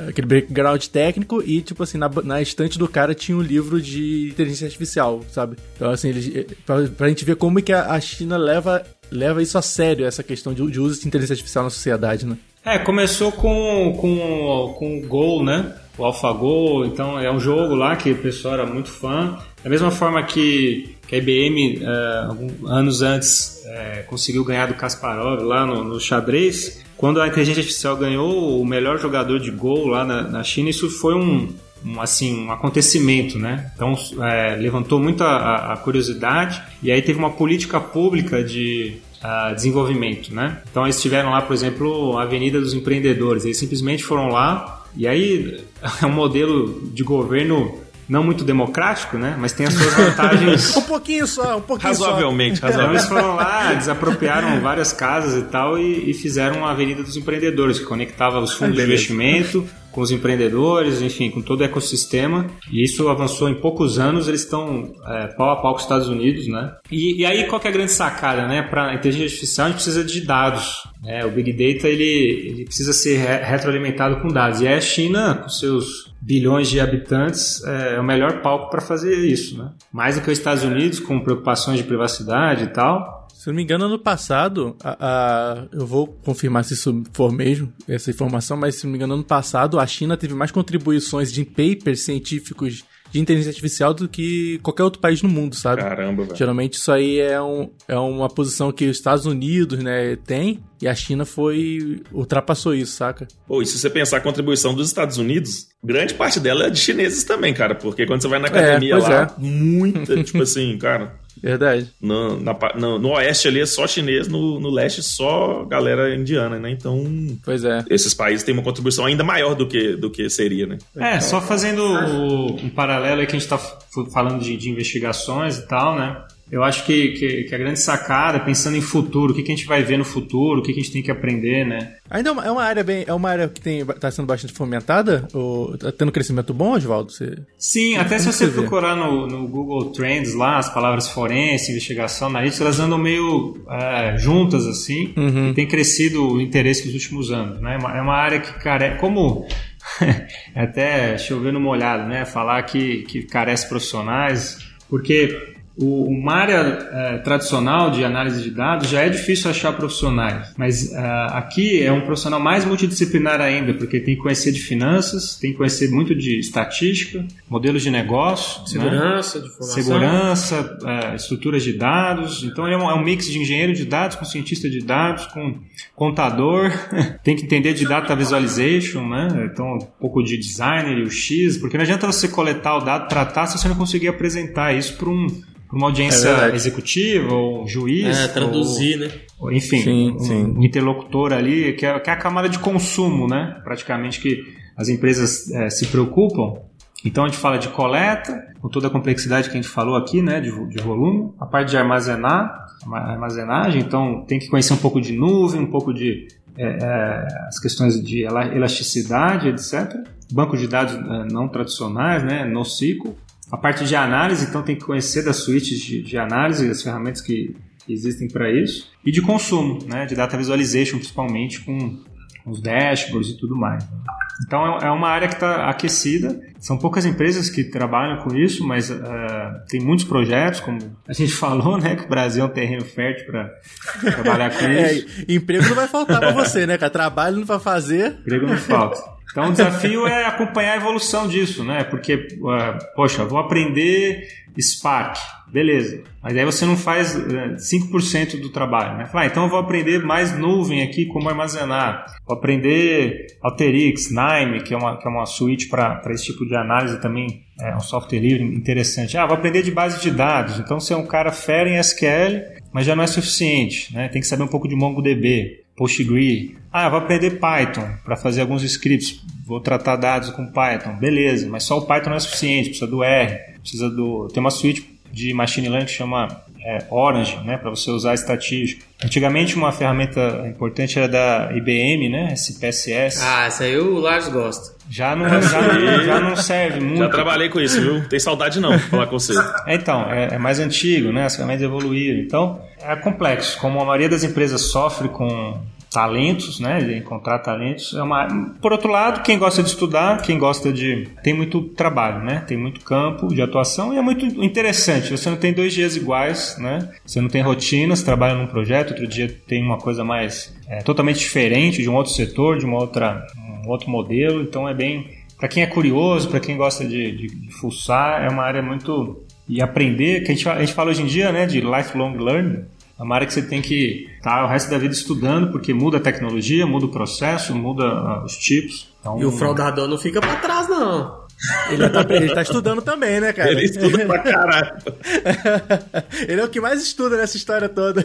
aquele background técnico e, tipo assim, na, na estante do cara tinha um livro de inteligência artificial, sabe? Então, assim, ele, pra, pra gente ver como que a China leva, leva isso a sério, essa questão de, de uso de inteligência artificial na sociedade, né? É, começou com, com, com o Go, né? O AlphaGo, então é um jogo lá que o pessoal era muito fã. Da mesma forma que, que a IBM, é, alguns anos antes, é, conseguiu ganhar do Kasparov lá no, no xadrez, quando a inteligência artificial ganhou o melhor jogador de gol lá na, na China, isso foi um, um, assim, um acontecimento, né? Então é, levantou muito a, a, curiosidade e aí teve uma política pública de uh, desenvolvimento, né? Então eles tiveram lá, por exemplo, a Avenida dos Empreendedores. Eles simplesmente foram lá e aí é um modelo de governo não muito democrático, né? Mas tem as suas vantagens. um pouquinho só, um pouquinho razoavelmente, só. Razoavelmente, Eles foram lá, desapropriaram várias casas e tal e, e fizeram a Avenida dos Empreendedores, que conectava os fundos de investimento com os empreendedores, enfim, com todo o ecossistema. E isso avançou em poucos anos, eles estão é, pau a pau com os Estados Unidos, né? E, e aí qual é a grande sacada, né? Para inteligência artificial a gente precisa de dados. Né? O Big Data ele, ele precisa ser re retroalimentado com dados. E a China, com seus bilhões de habitantes, é, é o melhor palco para fazer isso, né? Mais do que os Estados Unidos, com preocupações de privacidade e tal. Se não me engano, ano passado, a, a, eu vou confirmar se isso for mesmo, essa informação, mas se não me engano, ano passado, a China teve mais contribuições de papers científicos de inteligência artificial do que qualquer outro país no mundo, sabe? Caramba, velho. Geralmente isso aí é, um, é uma posição que os Estados Unidos, né, tem, e a China foi. ultrapassou isso, saca? Pô, e se você pensar a contribuição dos Estados Unidos, grande parte dela é de chineses também, cara. Porque quando você vai na academia é, lá, é. muita, tipo assim, cara. Verdade. No, na, no, no, oeste ali é só chinês, no, no leste só galera indiana, né? Então. Pois é. Esses países têm uma contribuição ainda maior do que, do que seria, né? É, só fazendo um paralelo aí que a gente tá falando de, de investigações e tal, né? Eu acho que, que, que, a grande sacada, pensando em futuro, o que, que a gente vai ver no futuro, o que, que a gente tem que aprender, né? Ainda é uma, é área bem. É uma área que está sendo bastante fomentada? Ou tá tendo crescimento bom, Oswaldo? Você... Sim, até se você, você procurar no, no, Google Trends lá, as palavras forense, investigação, analítica, elas andam meio é, juntas assim, uhum. e tem crescido o interesse nos últimos anos. Né? É uma, é uma área que, cara, é como. até chover no molhado, né? Falar que, que carece profissionais, porque o, uma área é, tradicional de análise de dados já é difícil achar profissionais, mas é, aqui é um profissional mais multidisciplinar ainda, porque tem que conhecer de finanças, tem que conhecer muito de estatística, modelos de negócio, segurança, né? de informação. segurança, é, estruturas de dados. Então é um, é um mix de engenheiro de dados com cientista de dados, com contador, tem que entender de data visualization, né? Então um pouco de designer e o X, porque não adianta você coletar o dado, tratar se você não conseguir apresentar isso para um uma audiência É executiva ou juiz. É, traduzir, ou, né? ou, enfim, Sim, um, sim. um interlocutor ali, que é, que é a camada de consumo, né? Praticamente que as empresas é, se preocupam. Então a gente fala de coleta, com toda a complexidade que a gente falou aqui, né? De, de volume. A parte de armazenar, arma- armazenagem, então tem que conhecer um pouco de nuvem, um pouco de é, é, as questões de ela- elasticidade, etc. Banco de dados é, não tradicionais, né? NoSQL. A parte de análise, então tem que conhecer das suítes de, de análise, as ferramentas que, existem para isso. E de consumo, né? De data visualization, principalmente com os dashboards e tudo mais. Então é é uma área que está aquecida. São poucas empresas que trabalham com isso, mas ah, tem muitos projetos, como a gente falou, né? Que o Brasil é um terreno fértil para trabalhar com É, isso. emprego não vai faltar pra você, né, cara? Trabalho não vai fazer. Emprego não falta. Então o desafio é acompanhar a evolução disso, né? Porque, ah, poxa, vou aprender Spark, beleza. Mas aí você não faz eh, 5% do trabalho, né? Ah, então eu vou aprender mais nuvem aqui, como armazenar. Vou aprender Alteryx, Nime, que é uma, que é uma suíte para esse tipo de análise também, é um software livre interessante. Ah, vou aprender de base de dados. Então você é um cara fera em SQL, mas já não é suficiente, né? Tem que saber um pouco de MongoDB. Postgre. Ah, vou aprender Python para fazer alguns scripts. Vou tratar dados com Python. Beleza, mas só o Python não é suficiente. Precisa do R. Precisa do. Tem uma suite de machine learning que chama é, Orange, né, para você usar estatística. Antigamente uma ferramenta importante era da IBM, né, SPSS. Ah, essa aí o Lars gosta. Já não, já, não, já não serve muito. Já trabalhei com isso, viu? Tem saudade não, pra falar com você. É, então, é, é mais antigo, né? As ferramentas evoluíram. Então, é complexo. Como a maioria das empresas sofre com talentos, né? Encontrar talentos. É uma... Por outro lado, quem gosta de estudar, quem gosta de. Tem muito trabalho, né? Tem muito campo de atuação e é muito interessante. Você não tem dois dias iguais, né? Você não tem rotina, você trabalha num projeto, outro dia tem uma coisa mais é, totalmente diferente, de um outro setor, de uma outra, um outro modelo. Então é bem. Para quem é curioso, para quem gosta de, de, de fuçar, é uma área muito. E aprender, que a gente, a gente fala hoje em dia, né, de lifelong learning, é uma área que você tem que estar o resto da vida estudando, porque muda a tecnologia, muda o processo, muda ah, os tipos. Então, E o fraudador não fica pra trás, não. Ele tá, ele tá estudando também, né, cara? Ele estuda pra caralho. ele é o que mais estuda nessa história toda.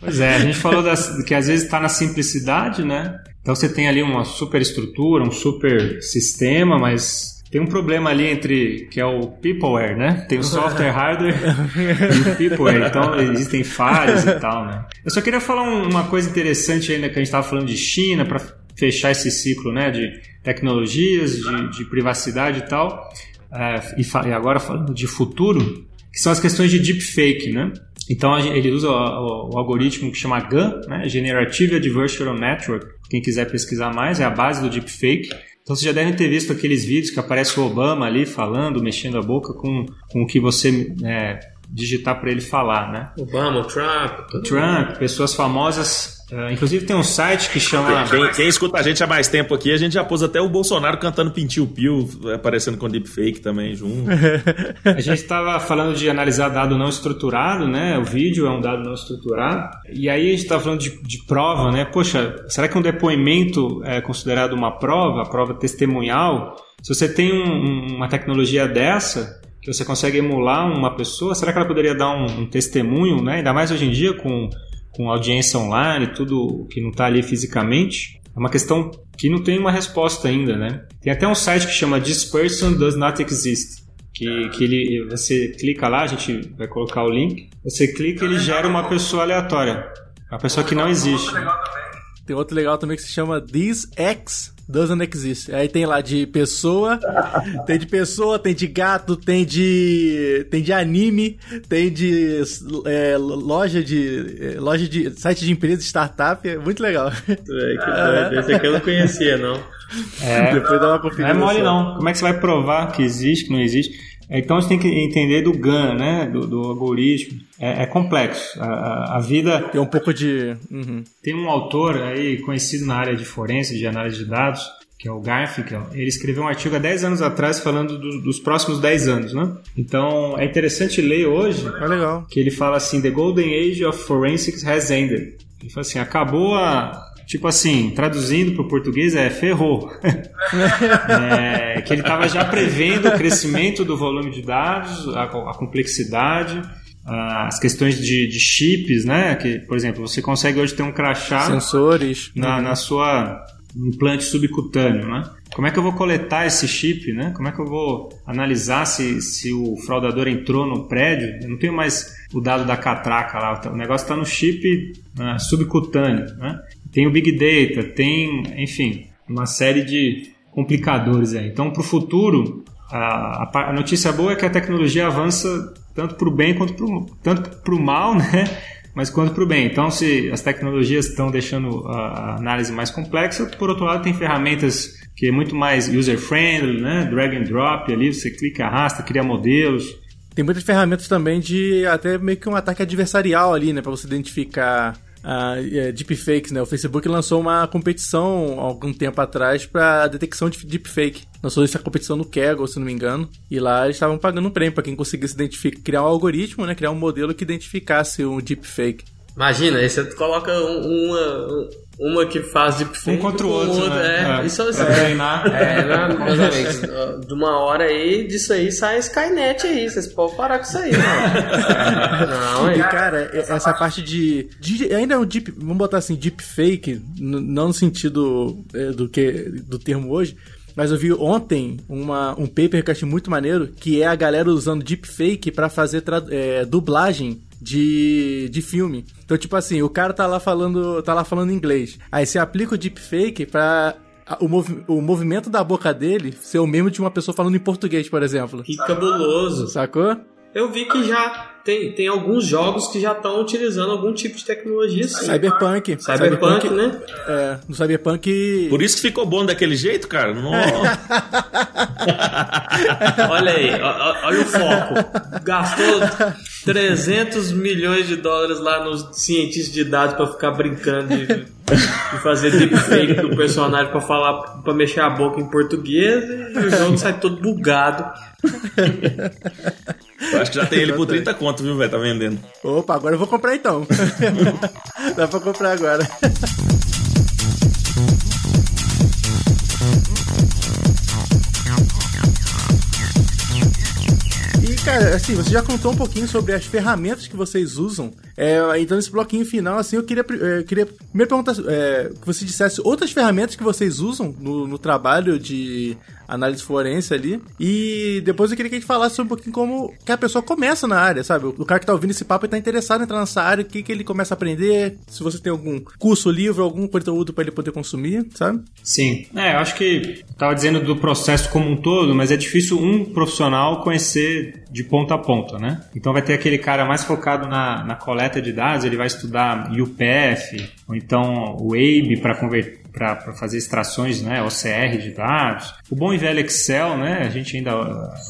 Pois é, a gente falou das, que às vezes está na simplicidade, né? Então você tem ali uma super estrutura, um super sistema, mas tem um problema ali entre que é o peopleware, né? Tem o software, hardware e o peopleware. Então existem falhas e tal, né? Eu só queria falar um- uma coisa interessante ainda que a gente estava falando de China para fechar esse ciclo, né? De tecnologias, de, de privacidade e tal. É, e, e agora falando de futuro, que são as questões de deepfake, né? Então ele usa o, o- o algoritmo que chama GAN, né? Generative Adversarial Network. Quem quiser pesquisar mais, é a base do deepfake. Então vocês já devem ter visto aqueles vídeos que aparece o Obama ali falando, mexendo a boca com, com o que você é, digitar para ele falar, né? Obama, Trump, Trump, pessoas famosas. eh, inclusive tem um site que chama. Quem, quem escuta a gente há mais tempo aqui, a gente já pôs até o Bolsonaro cantando Pintil Pio, aparecendo com deepfake também junto. A gente estava falando de analisar dado não estruturado, né? O vídeo é um dado não estruturado. E aí a gente estava falando de, de prova, né? Poxa, será que um depoimento é considerado uma prova, a prova testemunhal? Se você tem um- uma tecnologia dessa, que você consegue emular uma pessoa, será que ela poderia dar um, um testemunho, né? Ainda mais hoje em dia com, com audiência online, tudo que não está ali fisicamente. É uma questão que não tem uma resposta ainda, né? Tem até um site que chama This Person Does Not Exist que, que ele, você clica lá, a gente vai colocar o link, você clica e ele gera uma pessoa aleatória. Uma pessoa que não existe. Tem outro legal também que se chama This X Doesn't Exist. Aí tem lá de pessoa, tem de pessoa, tem de gato, tem de tem de anime, tem de é, loja de é, loja de site de empresa, startup, é muito legal. É, que. Esse aqui eu não conhecia, não. É, Depois dá uma não conferida. é mole não. Como é que você vai provar que existe, que não existe? Então a gente tem que entender do GAN, né? Do, do algoritmo. É, é complexo. A, a, a, vida. Tem um pouco de. Uhum. Tem um autor aí conhecido na área de forense, de análise de dados, que é o Garfinkel, ele escreveu um artigo há 10 anos atrás falando do, dos próximos 10 anos, né? Então é interessante ler hoje é legal. que ele fala assim: The Golden Age of Forensics has ended. Ele fala assim: acabou a. Tipo assim, traduzindo para o português é ferrou. é, que ele estava já prevendo o crescimento do volume de dados, a, a complexidade, as questões de, de, chips, né? Que, por exemplo, você consegue hoje ter um crachá. Sensores. Na, na sua implante subcutâneo, né? Como é que eu vou coletar esse chip, né? Como é que eu vou analisar se, se o fraudador entrou no prédio? Eu não tenho mais o dado da catraca lá, o negócio está no chip né, subcutâneo, né? Tem o Big Data, tem, enfim, uma série de complicadores aí. Então, para o futuro, a, a, notícia boa é que a tecnologia avança tanto para o bem quanto para o tanto para o mal, né? mas quanto para o bem. Então, se as tecnologias estão deixando a análise mais complexa, por outro lado, tem ferramentas que é muito mais user-friendly, né? drag and drop, ali você clica, arrasta, cria modelos. Tem muitas ferramentas também de até meio que um ataque adversarial ali, né? Para você identificar uh, deepfakes, né? O Facebook lançou uma competição algum tempo atrás para detecção de deepfake. Lançou essa competição no Kaggle, se não me engano. E lá eles estavam pagando um prêmio para quem conseguisse identificar, criar um algoritmo, né? Criar um modelo que identificasse um deepfake. Imagina, aí você coloca uma, uma que faz deepfake um contra o outro, outro né? é, é, isso é, treinar. É, né, meus amigos, de uma hora aí, disso aí sai Skynet aí, vocês podem parar com isso aí, Não, e, cara, essa parte de, de, ainda é um deep, vamos botar assim, deepfake, não no sentido é, do que do termo hoje, mas eu vi ontem uma, um paper que eu achei muito maneiro, que é a galera usando deepfake para fazer é, dublagem de, de filme. Então, tipo assim, o cara tá lá falando, tá lá falando inglês. Aí você aplica o deepfake pra o, movi o movimento da boca dele ser o mesmo de uma pessoa falando em português, por exemplo. Que cabuloso. Sacou? Eu vi que já tem, tem alguns jogos que já estão utilizando algum tipo de tecnologia assim. Cyberpunk. Cyberpunk, Cyberpunk né? É, no Cyberpunk. Por isso que ficou bom daquele jeito, cara. olha aí, olha o foco. Gastou 300 milhões de dólares lá nos cientistas de dados para ficar brincando de, de fazer deepfake do personagem para falar, para mexer a boca em português e o jogo sai todo bugado. Eu acho que já tem ele por 30 conto, viu, velho? Tá vendendo. Opa, agora eu vou comprar então. Dá pra comprar agora. cara, assim, você já contou um pouquinho sobre as ferramentas que vocês usam. É, então, nesse bloquinho final, assim, eu queria, é, queria me perguntar é, que você dissesse outras ferramentas que vocês usam no, no trabalho de análise forense ali. E depois eu queria que a gente falasse um pouquinho como que a pessoa começa na área, sabe? O cara que tá ouvindo esse papo e tá interessado em entrar nessa área, o que, que ele começa a aprender, se você tem algum curso, livro, algum conteúdo para ele poder consumir, sabe? Sim. É, eu acho que tava dizendo do processo como um todo, mas é difícil um profissional conhecer de ponta a ponta, né? Então vai ter aquele cara mais focado na, na coleta de dados, ele vai estudar UPF, ou então o ABE para converter para fazer extrações, né, OCR de dados. O bom e velho Excel, né, a gente ainda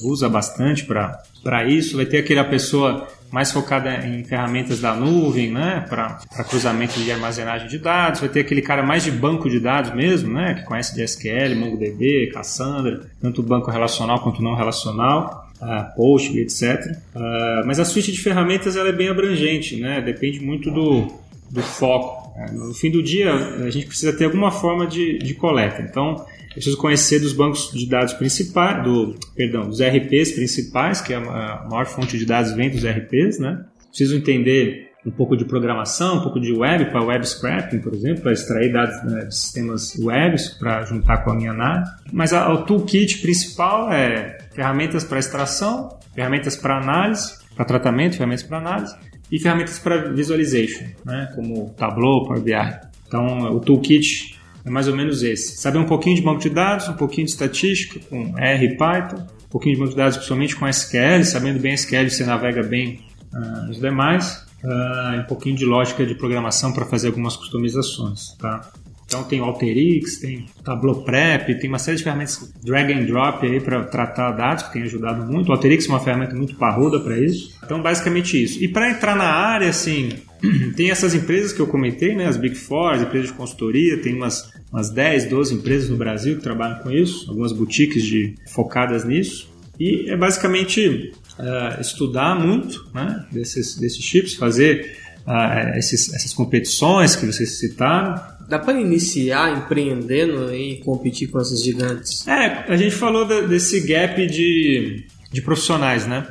usa bastante para isso. Vai ter aquela pessoa mais focada em ferramentas da nuvem, né, para cruzamento de armazenagem de dados. Vai ter aquele cara mais de banco de dados mesmo, né, que conhece de SQL, MongoDB, Cassandra, tanto banco relacional quanto não relacional. Uh, Post, etc. Uh, mas a suíte de ferramentas ela é bem abrangente, né? depende muito do, do foco. É, no fim do dia, a gente precisa ter alguma forma de, de coleta. Então, eu preciso conhecer dos bancos de dados principais, do, perdão, dos RPs principais, que é a maior fonte de dados vem dos RPs, né? Preciso entender um pouco de programação, um pouco de web, para web scraping, por exemplo, para extrair dados né, de sistemas web para juntar com a minha análise. Mas a, o toolkit principal é ferramentas para extração, ferramentas para análise, para tratamento, ferramentas para análise e ferramentas para visualization, né, como Tableau, Power BI. Então, o toolkit é mais ou menos esse. Saber um pouquinho de banco de dados, um pouquinho de estatística com R e Python, um pouquinho de banco de dados principalmente com SQL, sabendo bem SQL você navega bem uh, os demais, uh, um pouquinho de lógica de programação para fazer algumas customizações. Tá? Então tem o Alteryx, tem o Tableau Prep, tem uma série de ferramentas drag and drop aí para tratar dados que tem ajudado muito. O Alteryx é uma ferramenta muito parruda para isso. Então basicamente isso. E para entrar na área, assim, tem essas empresas que eu comentei, né, as Big Four, as empresas de consultoria, tem umas, umas 10, 12 empresas no Brasil que trabalham com isso, algumas boutiques de, focadas nisso. E é basicamente uh, estudar muito né, desses, desses chips, fazer uh, esses, essas competições que vocês citaram, Dá para iniciar empreendendo e competir com esses gigantes? É, a gente falou desse gap de, de profissionais, né?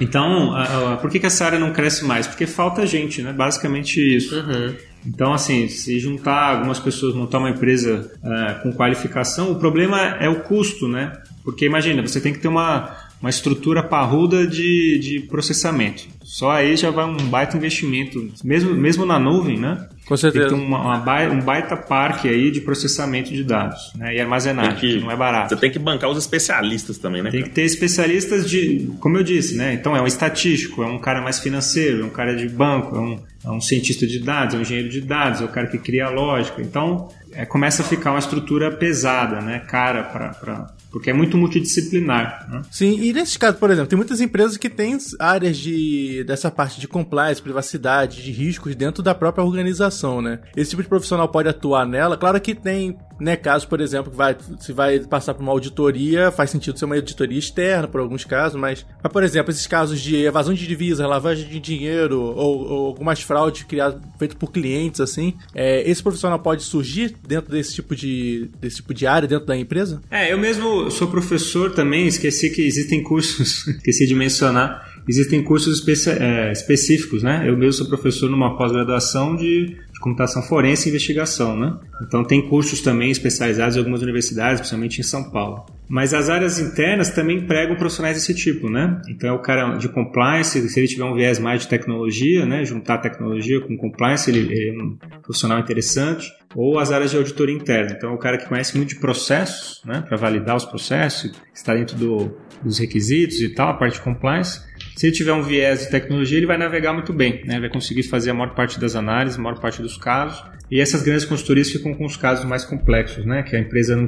Então, uh, por que, que essa área não cresce mais? Porque falta gente, né? Basicamente isso. Uhum. Então, assim, se juntar algumas pessoas, montar uma empresa uh, com qualificação, o problema é o custo, né? Porque imagina, você tem que ter uma, uma estrutura parruda de, de processamento. Só aí já vai um baita investimento, mesmo, mesmo na nuvem, né? Com certeza. Tem que ter uma, uma baita, um baita parque aí de processamento de dados né? e armazenagem, que, que, não é barato. Você tem que bancar os especialistas também, né? Tem que ter especialistas de, como eu disse, né? Então é um estatístico, é um cara mais financeiro, é um cara de banco, é um, é um cientista de dados, é um engenheiro de dados, é o cara que cria a lógica. Então é, começa a ficar uma estrutura pesada, né? Cara para porque é muito multidisciplinar. Né? Sim, e nesse caso, por exemplo, tem muitas empresas que têm áreas de dessa parte de compliance, privacidade, de riscos dentro da própria organização, né? Esse tipo de profissional pode atuar nela. Claro que tem né, casos, por exemplo, que vai, se vai passar por uma auditoria, faz sentido ser uma auditoria externa, por alguns casos, mas, mas por exemplo, esses casos de evasão de divisa, lavagem de dinheiro ou, ou algumas fraudes criadas feitas por clientes, assim, é, esse profissional pode surgir dentro desse tipo de desse tipo de área dentro da empresa? É, eu mesmo sou professor também, esqueci que existem cursos, esqueci de mencionar existem cursos é, específicos, né? Eu mesmo sou professor numa pós-graduação de computação forense e investigação, né? Então tem cursos também especializados em algumas universidades, principalmente em São Paulo. Mas as áreas internas também empregam profissionais desse tipo, né? Então é o cara de compliance, se ele tiver um viés mais de tecnologia, né? Juntar tecnologia com compliance, ele, ele é um profissional interessante. Ou as áreas de auditoria interna. Então é o cara que conhece muito de processos, né? Para validar os processos, está dentro do, dos requisitos e tal, a parte de compliance. Se ele tiver um viés de tecnologia, ele vai navegar muito bem, né? vai conseguir fazer a maior parte das análises, a maior parte dos casos. E essas grandes consultorias ficam com os casos mais complexos, né? que a empresa não,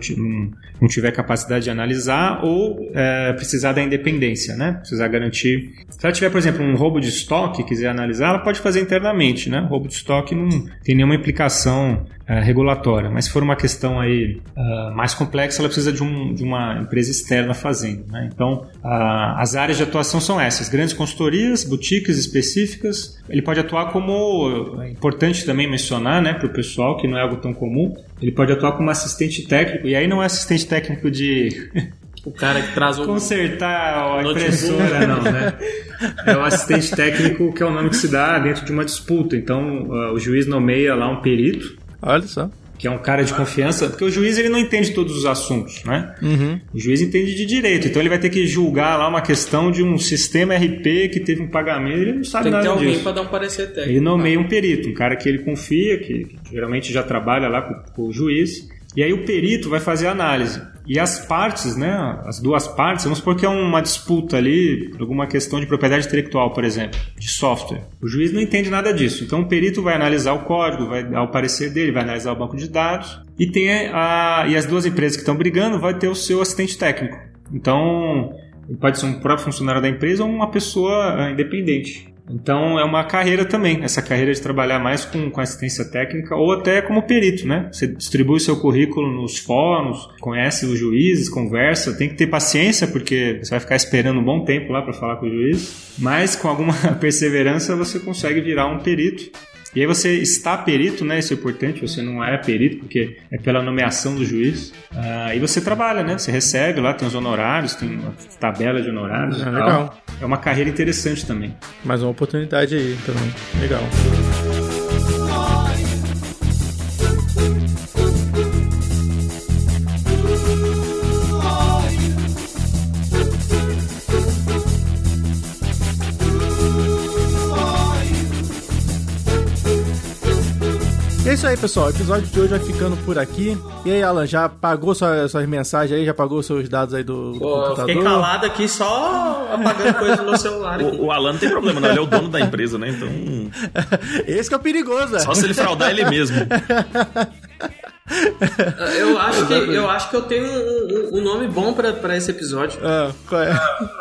não, tiver capacidade de analisar ou é, precisar da independência, né? precisar garantir. Se ela tiver, por exemplo, um roubo de estoque quiser analisar, ela pode fazer internamente. Né? O roubo de estoque não tem nenhuma implicação é, regulatória, mas se for uma questão aí uh, mais complexa, ela precisa de, um, de uma empresa externa fazendo. Né? Então, uh, as áreas de atuação são essas: grandes consultorias, boutiques específicas. Ele pode atuar como, é importante também mencionar né, para o pessoal, que não é algo tão comum, ele pode atuar como assistente técnico, e aí não é assistente técnico de. O cara que traz o. Consertar a impressora, não, né? É o assistente técnico que é o nome que se dá dentro de uma disputa. Então, uh, o juiz nomeia lá um perito Olha só. Que é um cara de confiança, porque o juiz ele não entende todos os assuntos, né? Uhum. O juiz entende de direito, então ele vai ter que julgar lá uma questão de um sistema RP que teve um pagamento, ele não sabe Tem nada disso. Tem que ter alguém para dar um parecer técnico. Ele nomeia um perito, um cara que ele confia, que, que geralmente já trabalha lá com, com o juiz, e aí o perito vai fazer a análise. E as partes, né, as duas partes, vamos supor que é uma disputa ali, alguma questão de propriedade intelectual, por exemplo, de software. O juiz não entende nada disso. Então o perito vai analisar o código, vai dar o parecer dele, vai analisar o banco de dados e tem a, e as duas empresas que estão brigando vai ter o seu assistente técnico. Então pode ser um próprio funcionário da empresa ou uma pessoa eh, independente. Então é uma carreira também, essa carreira de trabalhar mais com, com assistência técnica ou até como perito, né? Você distribui seu currículo nos fóruns, conhece os juízes, conversa, tem que ter paciência porque você vai ficar esperando um bom tempo lá para falar com o juiz, mas com alguma perseverança você consegue virar um perito e aí você está perito, né? Isso é importante, você não é perito, porque é pela nomeação do juiz. Uh, e você trabalha, né? Você recebe lá, tem os honorários, tem uma tabela de honorários. É legal. É uma carreira interessante também. Mais uma oportunidade aí também. Legal. É isso aí, pessoal. O episódio de hoje vai ficando por aqui. E aí, Alan, já pagou sua, suas mensagens aí? Já pagou seus dados aí do, Pô, computador? Fiquei calado aqui só apagando coisa no meu celular. O, o, Alan não tem problema, não. Ele é o dono da empresa, né? Então. Esse que é o perigoso. Só se ele fraudar ele mesmo. Eu acho que eu, acho que eu tenho um, um, um nome bom pra, esse episódio. Ah, qual é?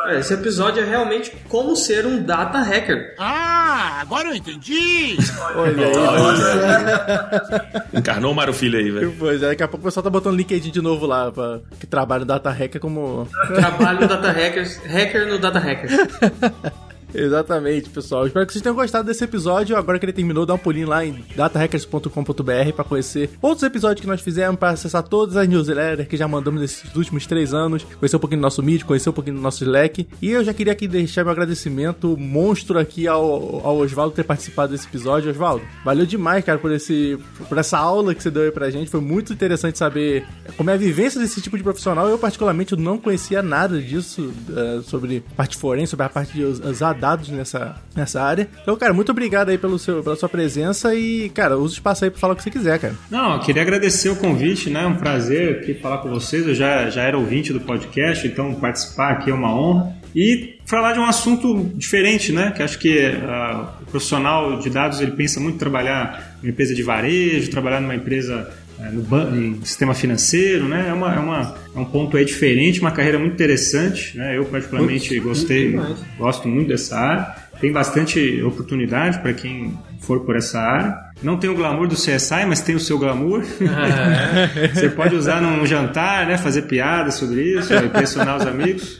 é? Esse episódio é realmente como ser um data hacker. Ah, agora eu entendi! Olha aí, nossa. Encarnou o Mário Filho aí, velho. Pois é, daqui a pouco o pessoal tá botando LinkedIn de novo lá, pra, que trabalha no data hacker como... Trabalho no data hackers, hacker no data hacker. Exatamente, pessoal. Espero que vocês tenham gostado desse episódio. Agora que ele terminou, dá um pulinho lá em datahackers.com.br para conhecer outros episódios que nós fizemos, para acessar todas as newsletters que já mandamos nesses últimos três anos, conhecer um pouquinho do nosso mídia, conhecer um pouquinho do nosso Slack. E eu já queria aqui deixar meu agradecimento monstro aqui ao, ao Oswaldo ter participado desse episódio. Oswaldo, valeu demais, cara, por, esse, por essa aula que você deu aí pra gente. Foi muito interessante saber como é a vivência desse tipo de profissional. Eu, particularmente, não conhecia nada disso, uh, sobre parte forense, sobre a parte de usar dados nessa, nessa área. Então, cara, muito obrigado aí pelo seu, pela sua presença e, cara, usa o espaço aí pra falar o que você quiser, cara. Não, eu queria agradecer o convite, né? É um prazer aqui falar com vocês. Eu já, já era ouvinte do podcast, então participar aqui é uma honra. E falar de um assunto diferente, né? Que acho que uh, o profissional de dados ele pensa muito em trabalhar numa empresa de varejo, trabalhar numa empresa é, no, no, sistema financeiro, né? É, uma, é, uma, é um ponto aí diferente, uma carreira muito interessante, né? Eu particularmente muito, gostei, muito gosto muito dessa área. Tem bastante oportunidade para quem for por essa área. Não tem o glamour do CSI, mas tem o seu glamour. Você pode usar num jantar, né? Fazer piada sobre isso, impressionar os amigos.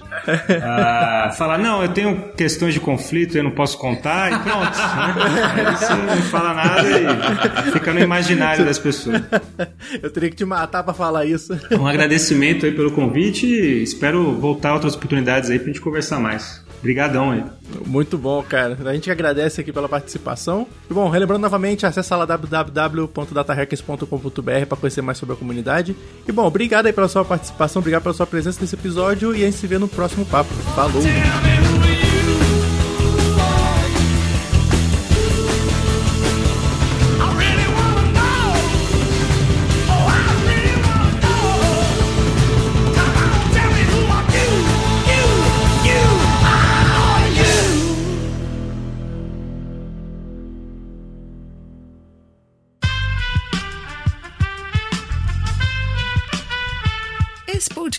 Ah, falar, não, eu tenho questões de conflito, eu não posso contar, e pronto. Né? Aí você não fala nada e fica no imaginário das pessoas. Eu teria que te matar para falar isso. Um agradecimento aí pelo convite e espero voltar outras oportunidades aí pra gente conversar mais. Obrigadão aí. Muito bom, cara. A gente agradece aqui pela participação. E bom, relembrando novamente, acessa lá www.datahackers.com.br para conhecer mais sobre a comunidade. E bom, obrigado aí pela sua participação, obrigado pela sua presença nesse episódio e a gente se vê no próximo papo. Falou!